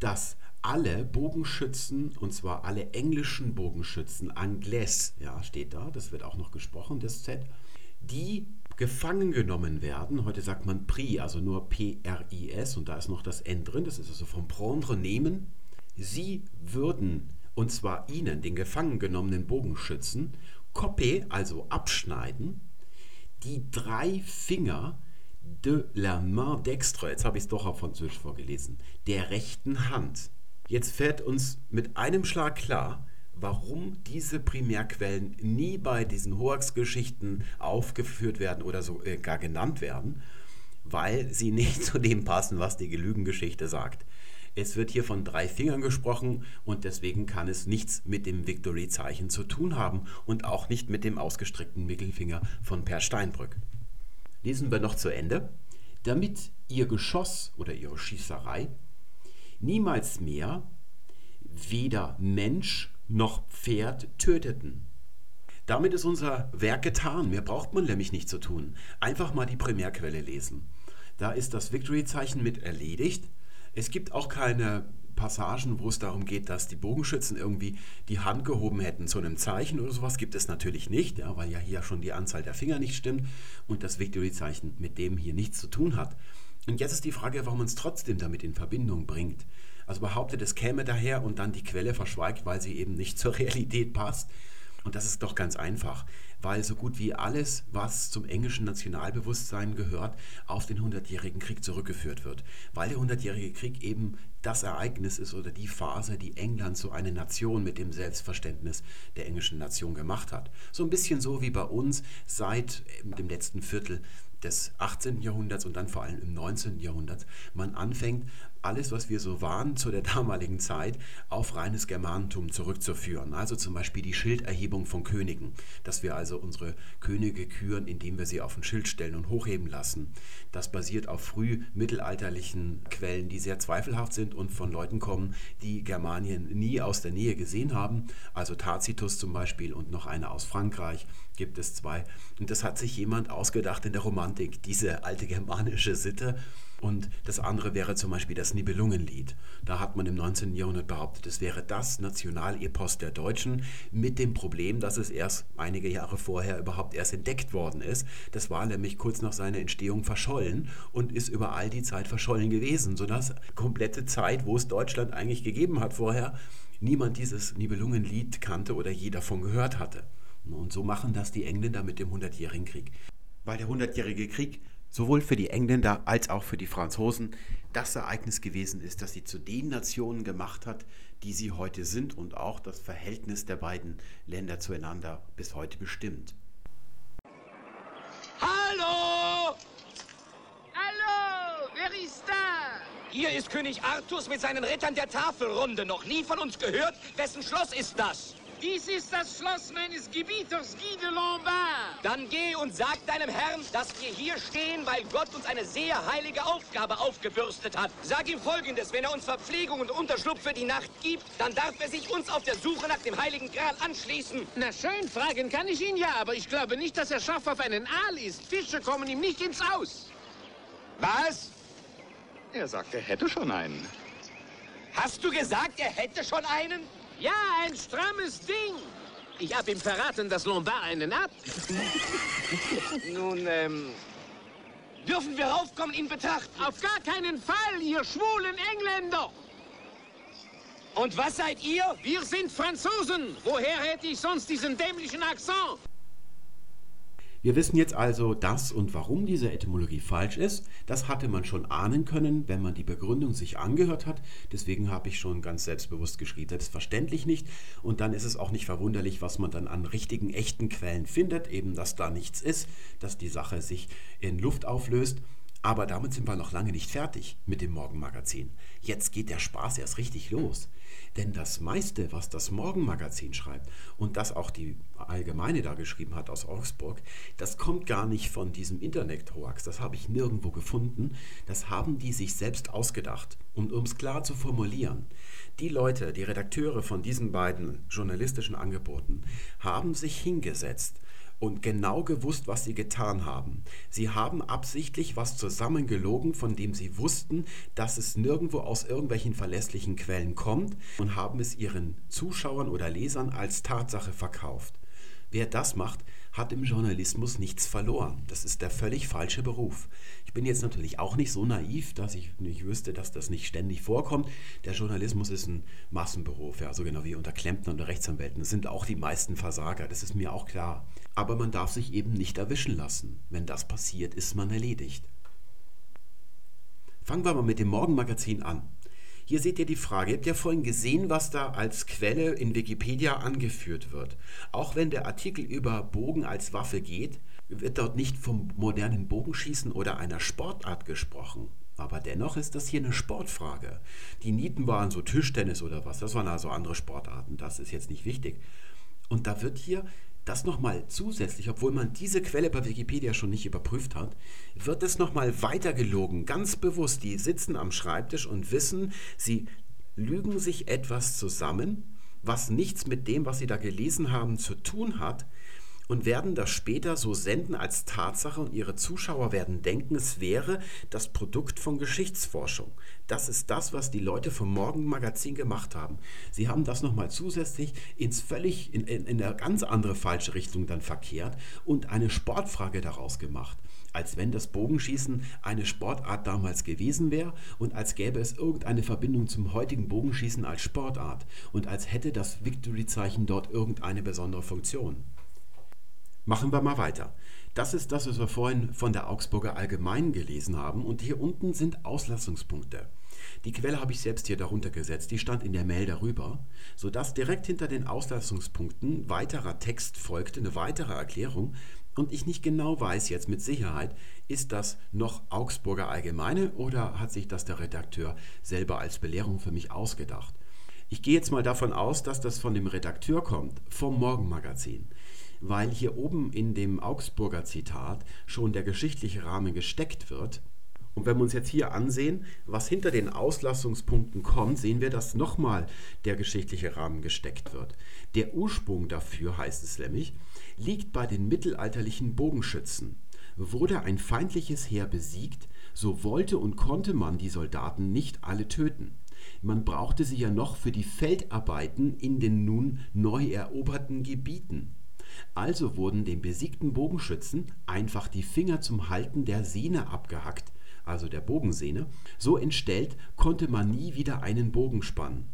dass alle Bogenschützen, und zwar alle englischen Bogenschützen, Anglais, ja, steht da, das wird auch noch gesprochen, das Z, die gefangen genommen werden, heute sagt man PRI, also nur P-R-I-S, und da ist noch das N drin, das ist also vom Prendre nehmen, sie würden, und zwar ihnen, den gefangen genommenen Bogenschützen, Coppe, also abschneiden, die drei Finger de la main dextre, jetzt habe ich es doch auf Französisch vorgelesen, der rechten Hand. Jetzt fährt uns mit einem Schlag klar, warum diese Primärquellen nie bei diesen Hoax-Geschichten aufgeführt werden oder so äh, gar genannt werden, weil sie nicht zu dem passen, was die Lügengeschichte sagt. Es wird hier von drei Fingern gesprochen und deswegen kann es nichts mit dem Victory-Zeichen zu tun haben und auch nicht mit dem ausgestreckten Mittelfinger von Per Steinbrück. Lesen wir noch zu Ende. Damit ihr Geschoss oder ihre Schießerei niemals mehr weder Mensch noch Pferd töteten. Damit ist unser Werk getan. Mehr braucht man nämlich nicht zu tun. Einfach mal die Primärquelle lesen. Da ist das Victory-Zeichen mit erledigt. Es gibt auch keine Passagen, wo es darum geht, dass die Bogenschützen irgendwie die Hand gehoben hätten zu einem Zeichen oder sowas, gibt es natürlich nicht, ja, weil ja hier schon die Anzahl der Finger nicht stimmt und das Victory-Zeichen mit dem hier nichts zu tun hat. Und jetzt ist die Frage, warum man es trotzdem damit in Verbindung bringt. Also behauptet, es käme daher und dann die Quelle verschweigt, weil sie eben nicht zur Realität passt. Und das ist doch ganz einfach, weil so gut wie alles, was zum englischen Nationalbewusstsein gehört, auf den Hundertjährigen Krieg zurückgeführt wird. Weil der Hundertjährige Krieg eben das Ereignis ist oder die Phase, die England zu einer Nation mit dem Selbstverständnis der englischen Nation gemacht hat. So ein bisschen so wie bei uns seit dem letzten Viertel des 18. Jahrhunderts und dann vor allem im 19. Jahrhundert man anfängt, alles, was wir so waren zu der damaligen Zeit, auf reines Germanentum zurückzuführen. Also zum Beispiel die Schilderhebung von Königen, dass wir also unsere Könige küren, indem wir sie auf ein Schild stellen und hochheben lassen. Das basiert auf frühmittelalterlichen Quellen, die sehr zweifelhaft sind und von Leuten kommen, die Germanien nie aus der Nähe gesehen haben. Also Tacitus zum Beispiel und noch einer aus Frankreich gibt es zwei. Und das hat sich jemand ausgedacht in der Romantik, diese alte germanische Sitte. Und das andere wäre zum Beispiel das Nibelungenlied. Da hat man im 19. Jahrhundert behauptet, es wäre das Nationalepos der Deutschen mit dem Problem, dass es erst einige Jahre vorher überhaupt erst entdeckt worden ist. Das war nämlich kurz nach seiner Entstehung verschollen und ist über all die Zeit verschollen gewesen, sodass komplette Zeit, wo es Deutschland eigentlich gegeben hat vorher, niemand dieses Nibelungenlied kannte oder je davon gehört hatte. Und so machen das die Engländer mit dem Hundertjährigen Krieg. Weil der Hundertjährige Krieg sowohl für die Engländer als auch für die Franzosen das Ereignis gewesen ist, das sie zu den Nationen gemacht hat, die sie heute sind und auch das Verhältnis der beiden Länder zueinander bis heute bestimmt. Hallo! Hallo! Wer ist da? Hier ist König Artus mit seinen Rittern der Tafelrunde. Noch nie von uns gehört. Wessen Schloss ist das? Dies ist das Schloss meines Gebieters Guy de Lombard. Dann geh und sag deinem Herrn, dass wir hier stehen, weil Gott uns eine sehr heilige Aufgabe aufgebürstet hat. Sag ihm Folgendes, wenn er uns Verpflegung und Unterschlupf für die Nacht gibt, dann darf er sich uns auf der Suche nach dem heiligen Gral anschließen. Na schön, fragen kann ich ihn ja, aber ich glaube nicht, dass er scharf auf einen Aal ist. Fische kommen ihm nicht ins Haus. Was? Er sagt, er hätte schon einen. Hast du gesagt, er hätte schon einen? Ja, ein strammes Ding. Ich hab ihm verraten, dass Lombard einen hat. Nun, ähm... Dürfen wir raufkommen, ihn betrachten? Auf gar keinen Fall, ihr schwulen Engländer. Und was seid ihr? Wir sind Franzosen. Woher hätte ich sonst diesen dämlichen Akzent? Wir wissen jetzt also, dass und warum diese Etymologie falsch ist. Das hatte man schon ahnen können, wenn man die Begründung sich angehört hat. Deswegen habe ich schon ganz selbstbewusst geschrieben, selbstverständlich nicht. Und dann ist es auch nicht verwunderlich, was man dann an richtigen, echten Quellen findet. Eben, dass da nichts ist, dass die Sache sich in Luft auflöst. Aber damit sind wir noch lange nicht fertig mit dem Morgenmagazin. Jetzt geht der Spaß erst richtig los. Denn das meiste, was das Morgenmagazin schreibt und das auch die Allgemeine da geschrieben hat aus Augsburg, das kommt gar nicht von diesem Internet-Hoax. Das habe ich nirgendwo gefunden. Das haben die sich selbst ausgedacht. Und um es klar zu formulieren, die Leute, die Redakteure von diesen beiden journalistischen Angeboten, haben sich hingesetzt und genau gewusst, was sie getan haben. Sie haben absichtlich was zusammengelogen, von dem sie wussten, dass es nirgendwo aus irgendwelchen verlässlichen Quellen kommt und haben es ihren Zuschauern oder Lesern als Tatsache verkauft. Wer das macht, hat im Journalismus nichts verloren. Das ist der völlig falsche Beruf. Ich bin jetzt natürlich auch nicht so naiv, dass ich nicht wüsste, dass das nicht ständig vorkommt. Der Journalismus ist ein Massenberuf, ja, so genau wie unter Klempnern und Rechtsanwälten. Das sind auch die meisten Versager, das ist mir auch klar. Aber man darf sich eben nicht erwischen lassen. Wenn das passiert, ist man erledigt. Fangen wir mal mit dem Morgenmagazin an. Hier seht ihr die Frage. Ihr habt ja vorhin gesehen, was da als Quelle in Wikipedia angeführt wird. Auch wenn der Artikel über Bogen als Waffe geht, wird dort nicht vom modernen Bogenschießen oder einer Sportart gesprochen. Aber dennoch ist das hier eine Sportfrage. Die Nieten waren so Tischtennis oder was, das waren also andere Sportarten, das ist jetzt nicht wichtig. Und da wird hier das nochmal zusätzlich, obwohl man diese Quelle bei Wikipedia schon nicht überprüft hat, wird es nochmal weitergelogen, ganz bewusst. Die sitzen am Schreibtisch und wissen, sie lügen sich etwas zusammen, was nichts mit dem, was sie da gelesen haben, zu tun hat, und werden das später so senden als Tatsache und ihre Zuschauer werden denken, es wäre das Produkt von Geschichtsforschung. Das ist das, was die Leute vom Morgenmagazin gemacht haben. Sie haben das nochmal zusätzlich ins völlig, in, in, in eine ganz andere falsche Richtung dann verkehrt und eine Sportfrage daraus gemacht als wenn das Bogenschießen eine Sportart damals gewesen wäre und als gäbe es irgendeine Verbindung zum heutigen Bogenschießen als Sportart und als hätte das Victory-Zeichen dort irgendeine besondere Funktion. Machen wir mal weiter. Das ist das, was wir vorhin von der Augsburger Allgemeinen gelesen haben. Und hier unten sind Auslassungspunkte. Die Quelle habe ich selbst hier darunter gesetzt, die stand in der Mail darüber, sodass direkt hinter den Auslassungspunkten weiterer Text folgte, eine weitere Erklärung. Und ich nicht genau weiß jetzt mit Sicherheit, ist das noch Augsburger Allgemeine oder hat sich das der Redakteur selber als Belehrung für mich ausgedacht? Ich gehe jetzt mal davon aus, dass das von dem Redakteur kommt, vom Morgenmagazin weil hier oben in dem Augsburger Zitat schon der geschichtliche Rahmen gesteckt wird. Und wenn wir uns jetzt hier ansehen, was hinter den Auslassungspunkten kommt, sehen wir, dass nochmal der geschichtliche Rahmen gesteckt wird. Der Ursprung dafür, heißt es nämlich, liegt bei den mittelalterlichen Bogenschützen. Wurde ein feindliches Heer besiegt, so wollte und konnte man die Soldaten nicht alle töten. Man brauchte sie ja noch für die Feldarbeiten in den nun neu eroberten Gebieten. Also wurden dem besiegten Bogenschützen einfach die Finger zum Halten der Sehne abgehackt, also der Bogensehne, so entstellt konnte man nie wieder einen Bogen spannen.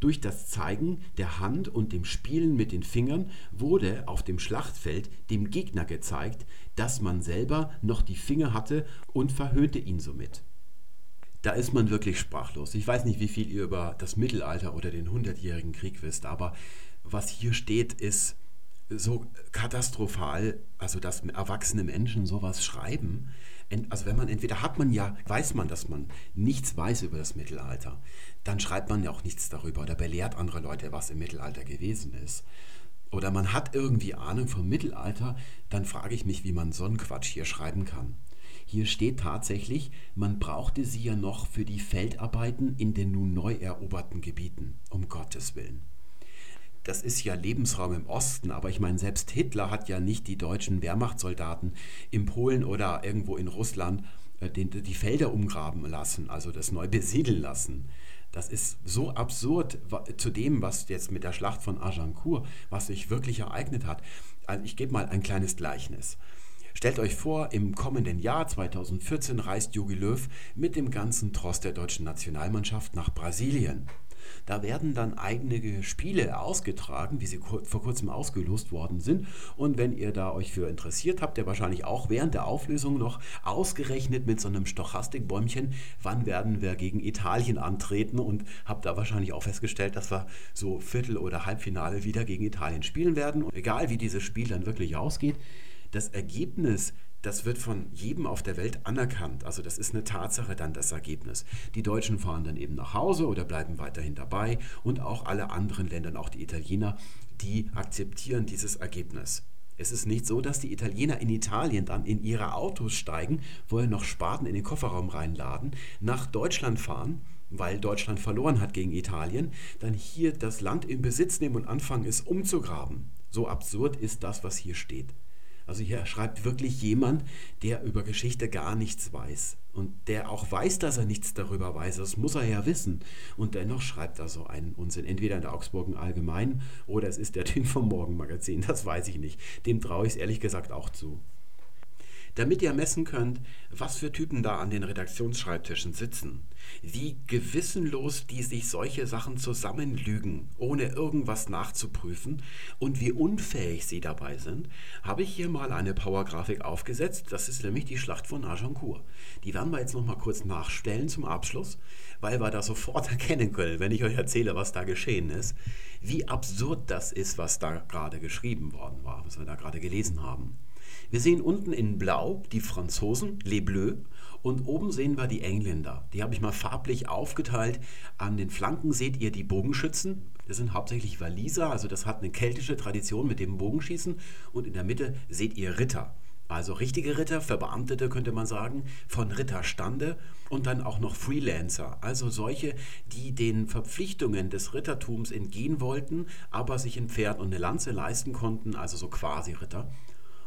Durch das Zeigen der Hand und dem Spielen mit den Fingern wurde auf dem Schlachtfeld dem Gegner gezeigt, dass man selber noch die Finger hatte und verhöhnte ihn somit. Da ist man wirklich sprachlos. Ich weiß nicht, wie viel ihr über das Mittelalter oder den Hundertjährigen Krieg wisst, aber was hier steht, ist so katastrophal, also dass erwachsene Menschen sowas schreiben. Also wenn man entweder hat man ja, weiß man, dass man nichts weiß über das Mittelalter, dann schreibt man ja auch nichts darüber oder belehrt andere Leute, was im Mittelalter gewesen ist. Oder man hat irgendwie Ahnung vom Mittelalter, dann frage ich mich, wie man so einen Quatsch hier schreiben kann. Hier steht tatsächlich, man brauchte sie ja noch für die Feldarbeiten in den nun neu eroberten Gebieten, um Gottes Willen das ist ja Lebensraum im Osten, aber ich meine, selbst Hitler hat ja nicht die deutschen Wehrmachtssoldaten in Polen oder irgendwo in Russland äh, die Felder umgraben lassen, also das neu besiedeln lassen. Das ist so absurd zu dem, was jetzt mit der Schlacht von Agincourt, was sich wirklich ereignet hat. Also ich gebe mal ein kleines Gleichnis. Stellt euch vor, im kommenden Jahr 2014 reist Jogi Löw mit dem ganzen Trost der deutschen Nationalmannschaft nach Brasilien. Da werden dann eigene Spiele ausgetragen, wie sie vor kurzem ausgelost worden sind. Und wenn ihr da euch für interessiert, habt ihr wahrscheinlich auch während der Auflösung noch ausgerechnet mit so einem Stochastikbäumchen, wann werden wir gegen Italien antreten und habt da wahrscheinlich auch festgestellt, dass wir so Viertel- oder Halbfinale wieder gegen Italien spielen werden. Und egal wie dieses Spiel dann wirklich ausgeht, das Ergebnis das wird von jedem auf der Welt anerkannt. Also das ist eine Tatsache dann das Ergebnis. Die Deutschen fahren dann eben nach Hause oder bleiben weiterhin dabei und auch alle anderen Länder, auch die Italiener, die akzeptieren dieses Ergebnis. Es ist nicht so, dass die Italiener in Italien dann in ihre Autos steigen, vorher noch Spaten in den Kofferraum reinladen, nach Deutschland fahren, weil Deutschland verloren hat gegen Italien, dann hier das Land in Besitz nehmen und anfangen es umzugraben. So absurd ist das, was hier steht. Also hier schreibt wirklich jemand, der über Geschichte gar nichts weiß und der auch weiß, dass er nichts darüber weiß. Das muss er ja wissen. Und dennoch schreibt er so einen Unsinn. Entweder in der Augsburgen Allgemein oder es ist der Typ vom Morgenmagazin. Das weiß ich nicht. Dem traue ich es ehrlich gesagt auch zu damit ihr messen könnt, was für Typen da an den Redaktionsschreibtischen sitzen, wie gewissenlos die sich solche Sachen zusammenlügen, ohne irgendwas nachzuprüfen und wie unfähig sie dabei sind, habe ich hier mal eine Powergrafik aufgesetzt. Das ist nämlich die Schlacht von Agincourt. Die werden wir jetzt noch mal kurz nachstellen zum Abschluss, weil wir da sofort erkennen können, wenn ich euch erzähle, was da geschehen ist, wie absurd das ist, was da gerade geschrieben worden war, was wir da gerade gelesen haben. Wir sehen unten in Blau die Franzosen, Les Bleus, und oben sehen wir die Engländer. Die habe ich mal farblich aufgeteilt. An den Flanken seht ihr die Bogenschützen. Das sind hauptsächlich Waliser, also das hat eine keltische Tradition mit dem Bogenschießen. Und in der Mitte seht ihr Ritter. Also richtige Ritter, Verbeamtete könnte man sagen, von Ritterstande und dann auch noch Freelancer, also solche, die den Verpflichtungen des Rittertums entgehen wollten, aber sich ein Pferd und eine Lanze leisten konnten, also so quasi Ritter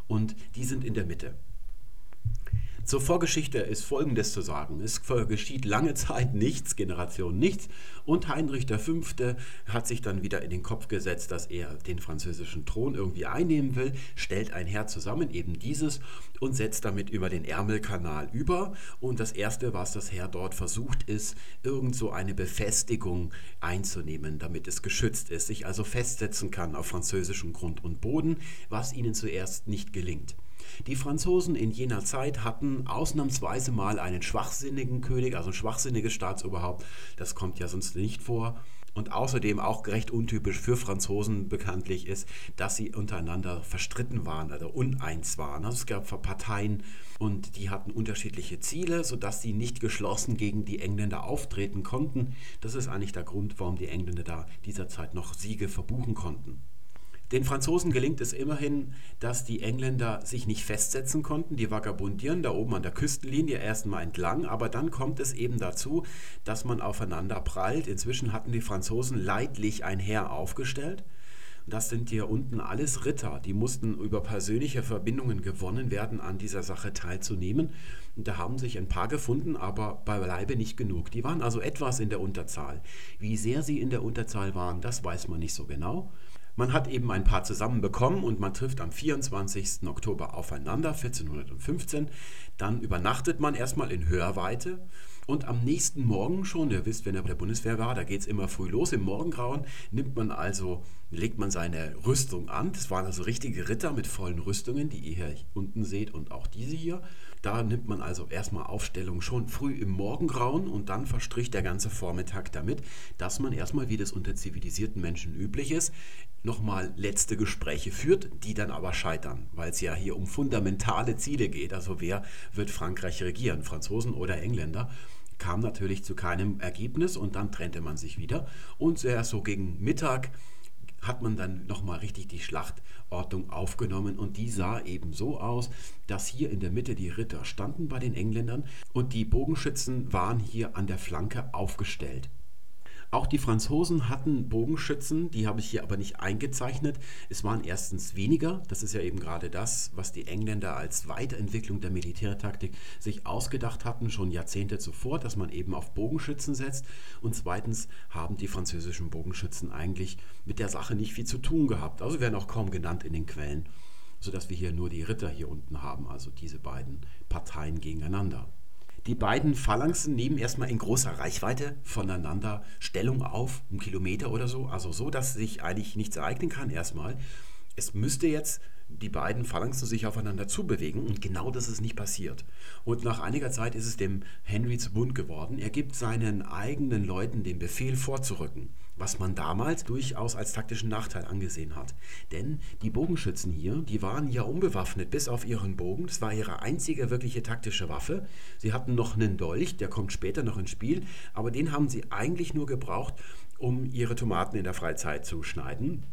und die sind in der Mitte. Zur Vorgeschichte ist Folgendes zu sagen. Es geschieht lange Zeit nichts, Generation nichts. Und Heinrich V. hat sich dann wieder in den Kopf gesetzt, dass er den französischen Thron irgendwie einnehmen will, stellt ein Heer zusammen, eben dieses, und setzt damit über den Ärmelkanal über. Und das Erste, was das Heer dort versucht, ist, irgend so eine Befestigung einzunehmen, damit es geschützt ist, sich also festsetzen kann auf französischem Grund und Boden, was ihnen zuerst nicht gelingt. Die Franzosen in jener Zeit hatten ausnahmsweise mal einen schwachsinnigen König, also ein schwachsinniges Staatsoberhaupt. Das kommt ja sonst nicht vor. Und außerdem auch recht untypisch für Franzosen bekanntlich ist, dass sie untereinander verstritten waren, also uneins waren. Also es gab Parteien und die hatten unterschiedliche Ziele, sodass sie nicht geschlossen gegen die Engländer auftreten konnten. Das ist eigentlich der Grund, warum die Engländer da dieser Zeit noch Siege verbuchen konnten. Den Franzosen gelingt es immerhin, dass die Engländer sich nicht festsetzen konnten. Die vagabundieren da oben an der Küstenlinie erstmal entlang, aber dann kommt es eben dazu, dass man aufeinander prallt. Inzwischen hatten die Franzosen leidlich ein Heer aufgestellt. Das sind hier unten alles Ritter, die mussten über persönliche Verbindungen gewonnen werden, an dieser Sache teilzunehmen. Und da haben sich ein paar gefunden, aber beileibe nicht genug. Die waren also etwas in der Unterzahl. Wie sehr sie in der Unterzahl waren, das weiß man nicht so genau. Man hat eben ein paar zusammenbekommen und man trifft am 24. Oktober aufeinander, 1415. Dann übernachtet man erstmal in Hörweite und am nächsten Morgen schon, ihr wisst, wenn er bei der Bundeswehr war, da geht es immer früh los, im Morgengrauen nimmt man also, legt man seine Rüstung an. Das waren also richtige Ritter mit vollen Rüstungen, die ihr hier unten seht und auch diese hier. Da nimmt man also erstmal Aufstellung schon früh im Morgengrauen und dann verstricht der ganze Vormittag damit, dass man erstmal, wie das unter zivilisierten Menschen üblich ist, nochmal letzte Gespräche führt, die dann aber scheitern, weil es ja hier um fundamentale Ziele geht. Also wer wird Frankreich regieren, Franzosen oder Engländer? kam natürlich zu keinem Ergebnis und dann trennte man sich wieder. Und sehr so gegen Mittag hat man dann nochmal richtig die Schlachtordnung aufgenommen und die sah eben so aus, dass hier in der Mitte die Ritter standen bei den Engländern und die Bogenschützen waren hier an der Flanke aufgestellt. Auch die Franzosen hatten Bogenschützen, die habe ich hier aber nicht eingezeichnet. Es waren erstens weniger, das ist ja eben gerade das, was die Engländer als Weiterentwicklung der Militärtaktik sich ausgedacht hatten, schon Jahrzehnte zuvor, dass man eben auf Bogenschützen setzt. Und zweitens haben die französischen Bogenschützen eigentlich mit der Sache nicht viel zu tun gehabt. Also werden auch kaum genannt in den Quellen, sodass wir hier nur die Ritter hier unten haben, also diese beiden Parteien gegeneinander. Die beiden Phalanxen nehmen erstmal in großer Reichweite voneinander Stellung auf, einen Kilometer oder so, also so, dass sich eigentlich nichts ereignen kann erstmal. Es müsste jetzt die beiden Phalanxen sich aufeinander zubewegen und genau das ist nicht passiert. Und nach einiger Zeit ist es dem Henry zu bunt geworden. Er gibt seinen eigenen Leuten den Befehl vorzurücken was man damals durchaus als taktischen Nachteil angesehen hat. Denn die Bogenschützen hier, die waren ja unbewaffnet bis auf ihren Bogen. Das war ihre einzige wirkliche taktische Waffe. Sie hatten noch einen Dolch, der kommt später noch ins Spiel, aber den haben sie eigentlich nur gebraucht, um ihre Tomaten in der Freizeit zu schneiden.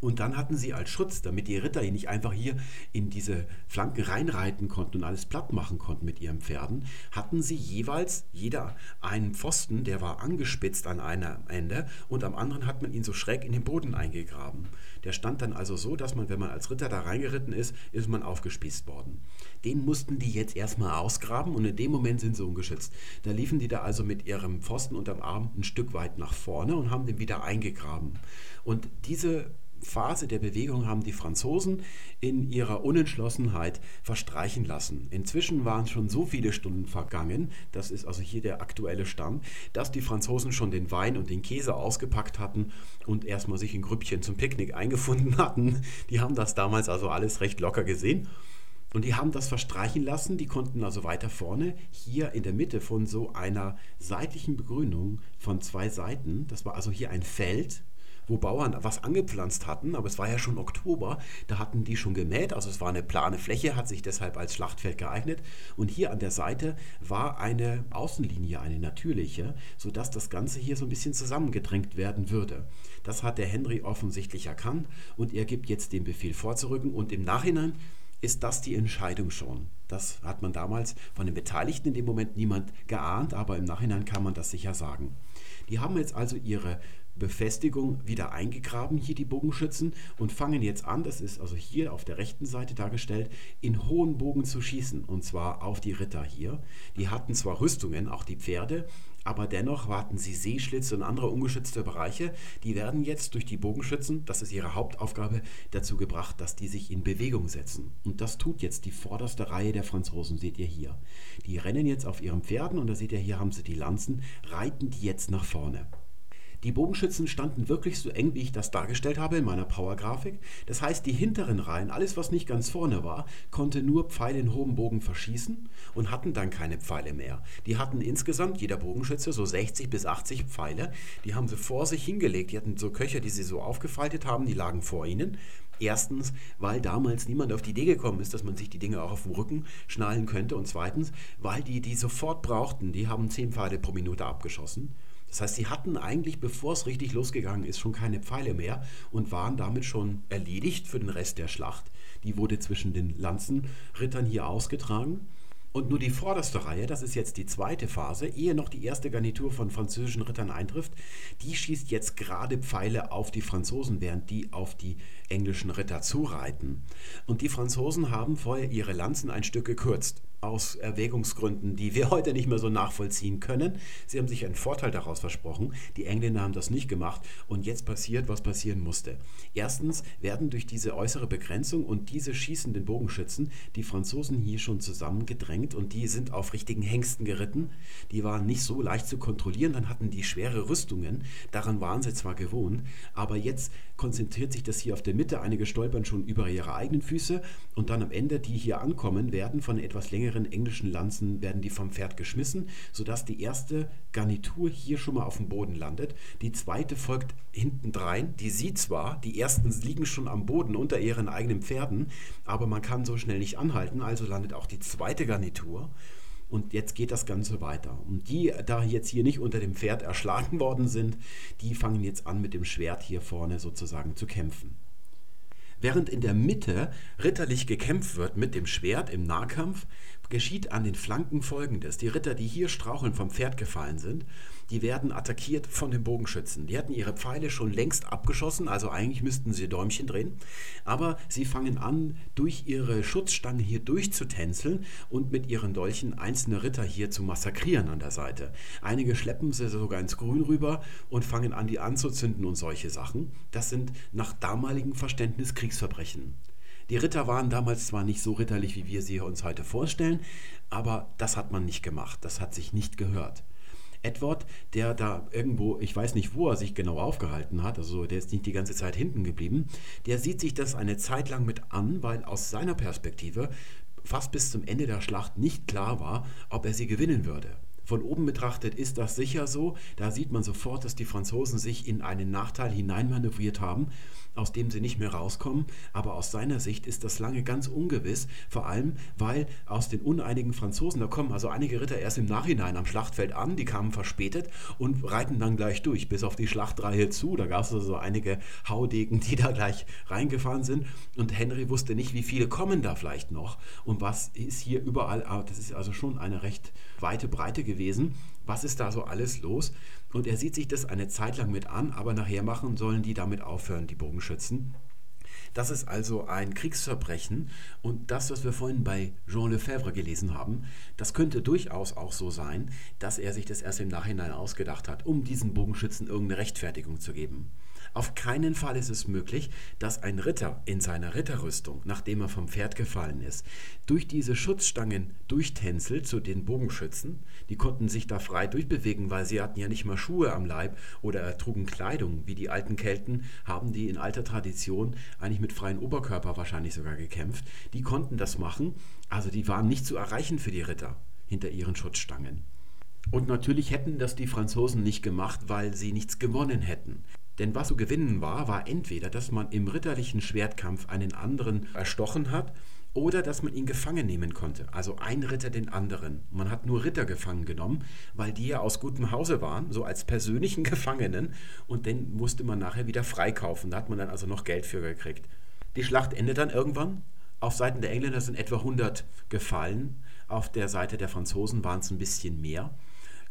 Und dann hatten sie als Schutz, damit die Ritter nicht einfach hier in diese Flanken reinreiten konnten und alles platt machen konnten mit ihren Pferden, hatten sie jeweils jeder einen Pfosten, der war angespitzt an einem Ende und am anderen hat man ihn so schräg in den Boden eingegraben. Der stand dann also so, dass man, wenn man als Ritter da reingeritten ist, ist man aufgespießt worden. Den mussten die jetzt erstmal ausgraben und in dem Moment sind sie ungeschützt. Da liefen die da also mit ihrem Pfosten unterm Arm ein Stück weit nach vorne und haben den wieder eingegraben. Und diese Phase der Bewegung haben die Franzosen in ihrer Unentschlossenheit verstreichen lassen. Inzwischen waren schon so viele Stunden vergangen, das ist also hier der aktuelle Stand, dass die Franzosen schon den Wein und den Käse ausgepackt hatten und erstmal sich in Grüppchen zum Picknick eingefunden hatten. Die haben das damals also alles recht locker gesehen. Und die haben das verstreichen lassen, die konnten also weiter vorne, hier in der Mitte von so einer seitlichen Begrünung von zwei Seiten, das war also hier ein Feld, wo Bauern was angepflanzt hatten, aber es war ja schon Oktober, da hatten die schon gemäht, also es war eine plane Fläche, hat sich deshalb als Schlachtfeld geeignet. Und hier an der Seite war eine Außenlinie, eine natürliche, sodass das Ganze hier so ein bisschen zusammengedrängt werden würde. Das hat der Henry offensichtlich erkannt und er gibt jetzt den Befehl vorzurücken und im Nachhinein ist das die Entscheidung schon. Das hat man damals von den Beteiligten in dem Moment niemand geahnt, aber im Nachhinein kann man das sicher sagen. Die haben jetzt also ihre Befestigung wieder eingegraben, hier die Bogenschützen, und fangen jetzt an, das ist also hier auf der rechten Seite dargestellt, in hohen Bogen zu schießen, und zwar auf die Ritter hier. Die hatten zwar Rüstungen, auch die Pferde, aber dennoch warten sie Seeschlitze und andere ungeschützte Bereiche. Die werden jetzt durch die Bogenschützen, das ist ihre Hauptaufgabe, dazu gebracht, dass die sich in Bewegung setzen. Und das tut jetzt die vorderste Reihe der Franzosen, seht ihr hier. Die rennen jetzt auf ihren Pferden und da seht ihr hier haben sie die Lanzen, reiten die jetzt nach vorne. Die Bogenschützen standen wirklich so eng, wie ich das dargestellt habe in meiner Power-Grafik. Das heißt, die hinteren Reihen, alles was nicht ganz vorne war, konnte nur Pfeile in hohem Bogen verschießen und hatten dann keine Pfeile mehr. Die hatten insgesamt, jeder Bogenschütze, so 60 bis 80 Pfeile. Die haben sie vor sich hingelegt. Die hatten so Köcher, die sie so aufgefaltet haben, die lagen vor ihnen. Erstens, weil damals niemand auf die Idee gekommen ist, dass man sich die Dinge auch auf dem Rücken schnallen könnte. Und zweitens, weil die die sofort brauchten. Die haben 10 Pfeile pro Minute abgeschossen. Das heißt, sie hatten eigentlich, bevor es richtig losgegangen ist, schon keine Pfeile mehr und waren damit schon erledigt für den Rest der Schlacht. Die wurde zwischen den Lanzenrittern hier ausgetragen. Und nur die vorderste Reihe, das ist jetzt die zweite Phase, ehe noch die erste Garnitur von französischen Rittern eintrifft, die schießt jetzt gerade Pfeile auf die Franzosen, während die auf die englischen Ritter zureiten. Und die Franzosen haben vorher ihre Lanzen ein Stück gekürzt aus Erwägungsgründen, die wir heute nicht mehr so nachvollziehen können. Sie haben sich einen Vorteil daraus versprochen. Die Engländer haben das nicht gemacht. Und jetzt passiert, was passieren musste. Erstens werden durch diese äußere Begrenzung und diese schießenden Bogenschützen die Franzosen hier schon zusammengedrängt und die sind auf richtigen Hengsten geritten. Die waren nicht so leicht zu kontrollieren. Dann hatten die schwere Rüstungen. Daran waren sie zwar gewohnt, aber jetzt konzentriert sich das hier auf der Mitte. Einige stolpern schon über ihre eigenen Füße und dann am Ende, die hier ankommen, werden von etwas längeren englischen Lanzen, werden die vom Pferd geschmissen, sodass die erste Garnitur hier schon mal auf dem Boden landet. Die zweite folgt hintendrein. Die sieht zwar, die ersten liegen schon am Boden unter ihren eigenen Pferden, aber man kann so schnell nicht anhalten, also landet auch die zweite Garnitur. Und jetzt geht das Ganze weiter. Und die, da jetzt hier nicht unter dem Pferd erschlagen worden sind, die fangen jetzt an mit dem Schwert hier vorne sozusagen zu kämpfen. Während in der Mitte ritterlich gekämpft wird mit dem Schwert im Nahkampf, geschieht an den Flanken folgendes. Die Ritter, die hier straucheln vom Pferd gefallen sind, die werden attackiert von den Bogenschützen. Die hatten ihre Pfeile schon längst abgeschossen, also eigentlich müssten sie Däumchen drehen. Aber sie fangen an, durch ihre Schutzstangen hier durchzutänzeln und mit ihren Dolchen einzelne Ritter hier zu massakrieren an der Seite. Einige schleppen sie sogar ins Grün rüber und fangen an, die anzuzünden und solche Sachen. Das sind nach damaligem Verständnis Kriegsverbrechen. Die Ritter waren damals zwar nicht so ritterlich, wie wir sie uns heute vorstellen, aber das hat man nicht gemacht, das hat sich nicht gehört. Edward, der da irgendwo, ich weiß nicht, wo er sich genau aufgehalten hat, also der ist nicht die ganze Zeit hinten geblieben, der sieht sich das eine Zeit lang mit an, weil aus seiner Perspektive fast bis zum Ende der Schlacht nicht klar war, ob er sie gewinnen würde. Von oben betrachtet ist das sicher so. Da sieht man sofort, dass die Franzosen sich in einen Nachteil hineinmanövriert haben, aus dem sie nicht mehr rauskommen. Aber aus seiner Sicht ist das lange ganz ungewiss, vor allem weil aus den uneinigen Franzosen, da kommen also einige Ritter erst im Nachhinein am Schlachtfeld an, die kamen verspätet und reiten dann gleich durch, bis auf die Schlachtreihe zu. Da gab es also einige Haudegen, die da gleich reingefahren sind. Und Henry wusste nicht, wie viele kommen da vielleicht noch und was ist hier überall. Ah, das ist also schon eine recht weite Breite gewesen. Was ist da so alles los? Und er sieht sich das eine Zeit lang mit an, aber nachher machen sollen die damit aufhören, die Bogenschützen. Das ist also ein Kriegsverbrechen und das, was wir vorhin bei Jean Lefebvre gelesen haben, das könnte durchaus auch so sein, dass er sich das erst im Nachhinein ausgedacht hat, um diesen Bogenschützen irgendeine Rechtfertigung zu geben. Auf keinen Fall ist es möglich, dass ein Ritter in seiner Ritterrüstung, nachdem er vom Pferd gefallen ist, durch diese Schutzstangen durchtänzelt zu den Bogenschützen. Die konnten sich da frei durchbewegen, weil sie hatten ja nicht mal Schuhe am Leib oder trugen Kleidung. Wie die alten Kelten haben die in alter Tradition eigentlich mit freiem Oberkörper wahrscheinlich sogar gekämpft. Die konnten das machen, also die waren nicht zu erreichen für die Ritter hinter ihren Schutzstangen. Und natürlich hätten das die Franzosen nicht gemacht, weil sie nichts gewonnen hätten. Denn was zu gewinnen war, war entweder, dass man im ritterlichen Schwertkampf einen anderen erstochen hat oder dass man ihn gefangen nehmen konnte, also ein Ritter den anderen. Man hat nur Ritter gefangen genommen, weil die ja aus gutem Hause waren, so als persönlichen Gefangenen, und den musste man nachher wieder freikaufen. Da hat man dann also noch Geld für gekriegt. Die Schlacht endet dann irgendwann. Auf Seiten der Engländer sind etwa 100 gefallen, auf der Seite der Franzosen waren es ein bisschen mehr.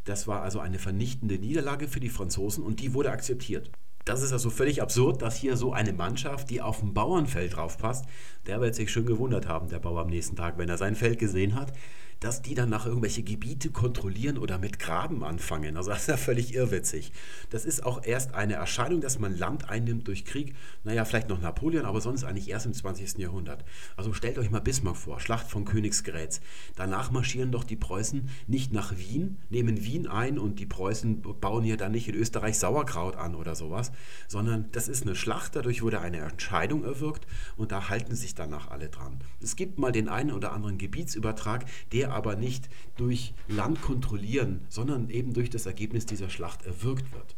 Das war also eine vernichtende Niederlage für die Franzosen und die wurde akzeptiert. Das ist also völlig absurd, dass hier so eine Mannschaft, die auf dem Bauernfeld draufpasst, der wird sich schon gewundert haben, der Bauer am nächsten Tag, wenn er sein Feld gesehen hat, dass die dann nach irgendwelche Gebiete kontrollieren oder mit Graben anfangen. Also das ist ja völlig irrwitzig. Das ist auch erst eine Erscheinung, dass man Land einnimmt durch Krieg. Naja, vielleicht noch Napoleon, aber sonst eigentlich erst im 20. Jahrhundert. Also stellt euch mal Bismarck vor, Schlacht von Königsgrätz. Danach marschieren doch die Preußen nicht nach Wien, nehmen Wien ein und die Preußen bauen hier dann nicht in Österreich Sauerkraut an oder sowas, sondern das ist eine Schlacht, dadurch wurde eine Entscheidung erwirkt und da halten sich danach alle dran. Es gibt mal den einen oder anderen Gebietsübertrag, der aber nicht durch Land kontrollieren, sondern eben durch das Ergebnis dieser Schlacht erwirkt wird.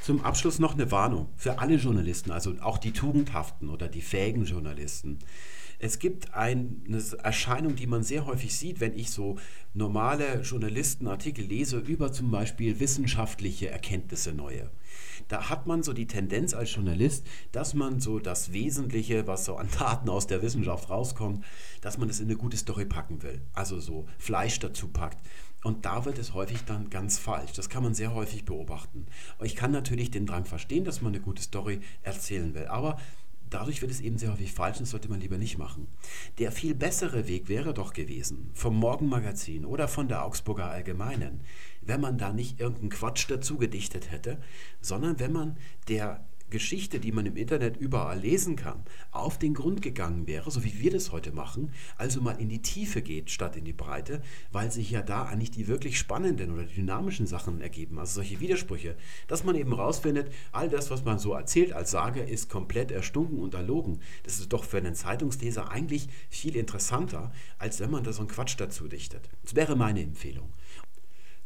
Zum Abschluss noch eine Warnung für alle Journalisten, also auch die tugendhaften oder die fähigen Journalisten. Es gibt eine Erscheinung, die man sehr häufig sieht, wenn ich so normale Journalistenartikel lese über zum Beispiel wissenschaftliche Erkenntnisse neue da hat man so die Tendenz als Journalist, dass man so das Wesentliche, was so an Daten aus der Wissenschaft rauskommt, dass man es in eine gute Story packen will. Also so Fleisch dazu packt. Und da wird es häufig dann ganz falsch. Das kann man sehr häufig beobachten. Ich kann natürlich den Drang verstehen, dass man eine gute Story erzählen will. Aber dadurch wird es eben sehr häufig falsch und das sollte man lieber nicht machen. Der viel bessere Weg wäre doch gewesen, vom Morgenmagazin oder von der Augsburger Allgemeinen, wenn man da nicht irgendeinen Quatsch dazu gedichtet hätte, sondern wenn man der Geschichte, die man im Internet überall lesen kann, auf den Grund gegangen wäre, so wie wir das heute machen, also mal in die Tiefe geht statt in die Breite, weil sich ja da eigentlich die wirklich spannenden oder dynamischen Sachen ergeben, also solche Widersprüche, dass man eben rausfindet, all das, was man so erzählt als Sage, ist komplett erstunken und erlogen. Das ist doch für einen Zeitungsleser eigentlich viel interessanter, als wenn man da so einen Quatsch dazu dichtet. Das wäre meine Empfehlung.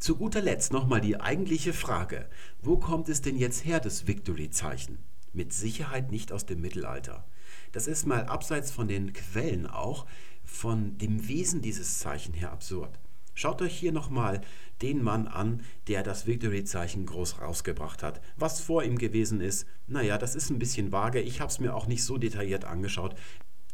Zu guter Letzt nochmal die eigentliche Frage, wo kommt es denn jetzt her, das Victory-Zeichen? Mit Sicherheit nicht aus dem Mittelalter. Das ist mal abseits von den Quellen auch von dem Wesen dieses Zeichen her absurd. Schaut euch hier nochmal den Mann an, der das Victory-Zeichen groß rausgebracht hat. Was vor ihm gewesen ist, naja, das ist ein bisschen vage. Ich habe es mir auch nicht so detailliert angeschaut.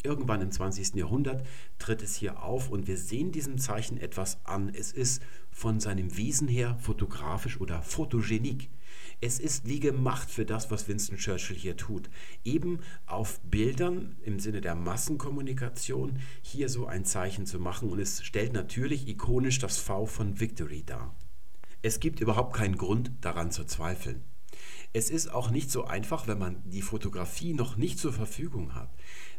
Irgendwann im 20. Jahrhundert tritt es hier auf und wir sehen diesem Zeichen etwas an. Es ist von seinem Wesen her fotografisch oder fotogenik. Es ist wie gemacht für das, was Winston Churchill hier tut. Eben auf Bildern im Sinne der Massenkommunikation hier so ein Zeichen zu machen und es stellt natürlich ikonisch das V von Victory dar. Es gibt überhaupt keinen Grund daran zu zweifeln. Es ist auch nicht so einfach, wenn man die Fotografie noch nicht zur Verfügung hat,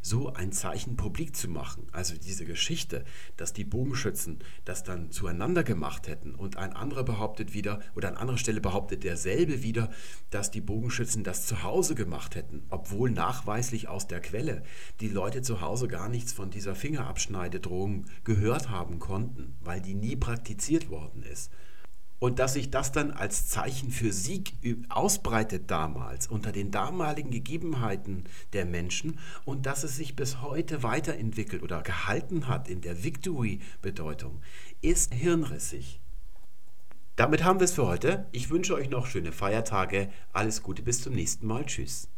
so ein Zeichen publik zu machen. Also diese Geschichte, dass die Bogenschützen das dann zueinander gemacht hätten und ein anderer behauptet wieder, oder an anderer Stelle behauptet derselbe wieder, dass die Bogenschützen das zu Hause gemacht hätten, obwohl nachweislich aus der Quelle die Leute zu Hause gar nichts von dieser Fingerabschneidedrohung gehört haben konnten, weil die nie praktiziert worden ist und dass sich das dann als Zeichen für Sieg ausbreitet damals unter den damaligen Gegebenheiten der Menschen und dass es sich bis heute weiterentwickelt oder gehalten hat in der Victory-Bedeutung, ist hirnrissig. Damit haben wir es für heute. Ich wünsche euch noch schöne Feiertage. Alles Gute, bis zum nächsten Mal. Tschüss.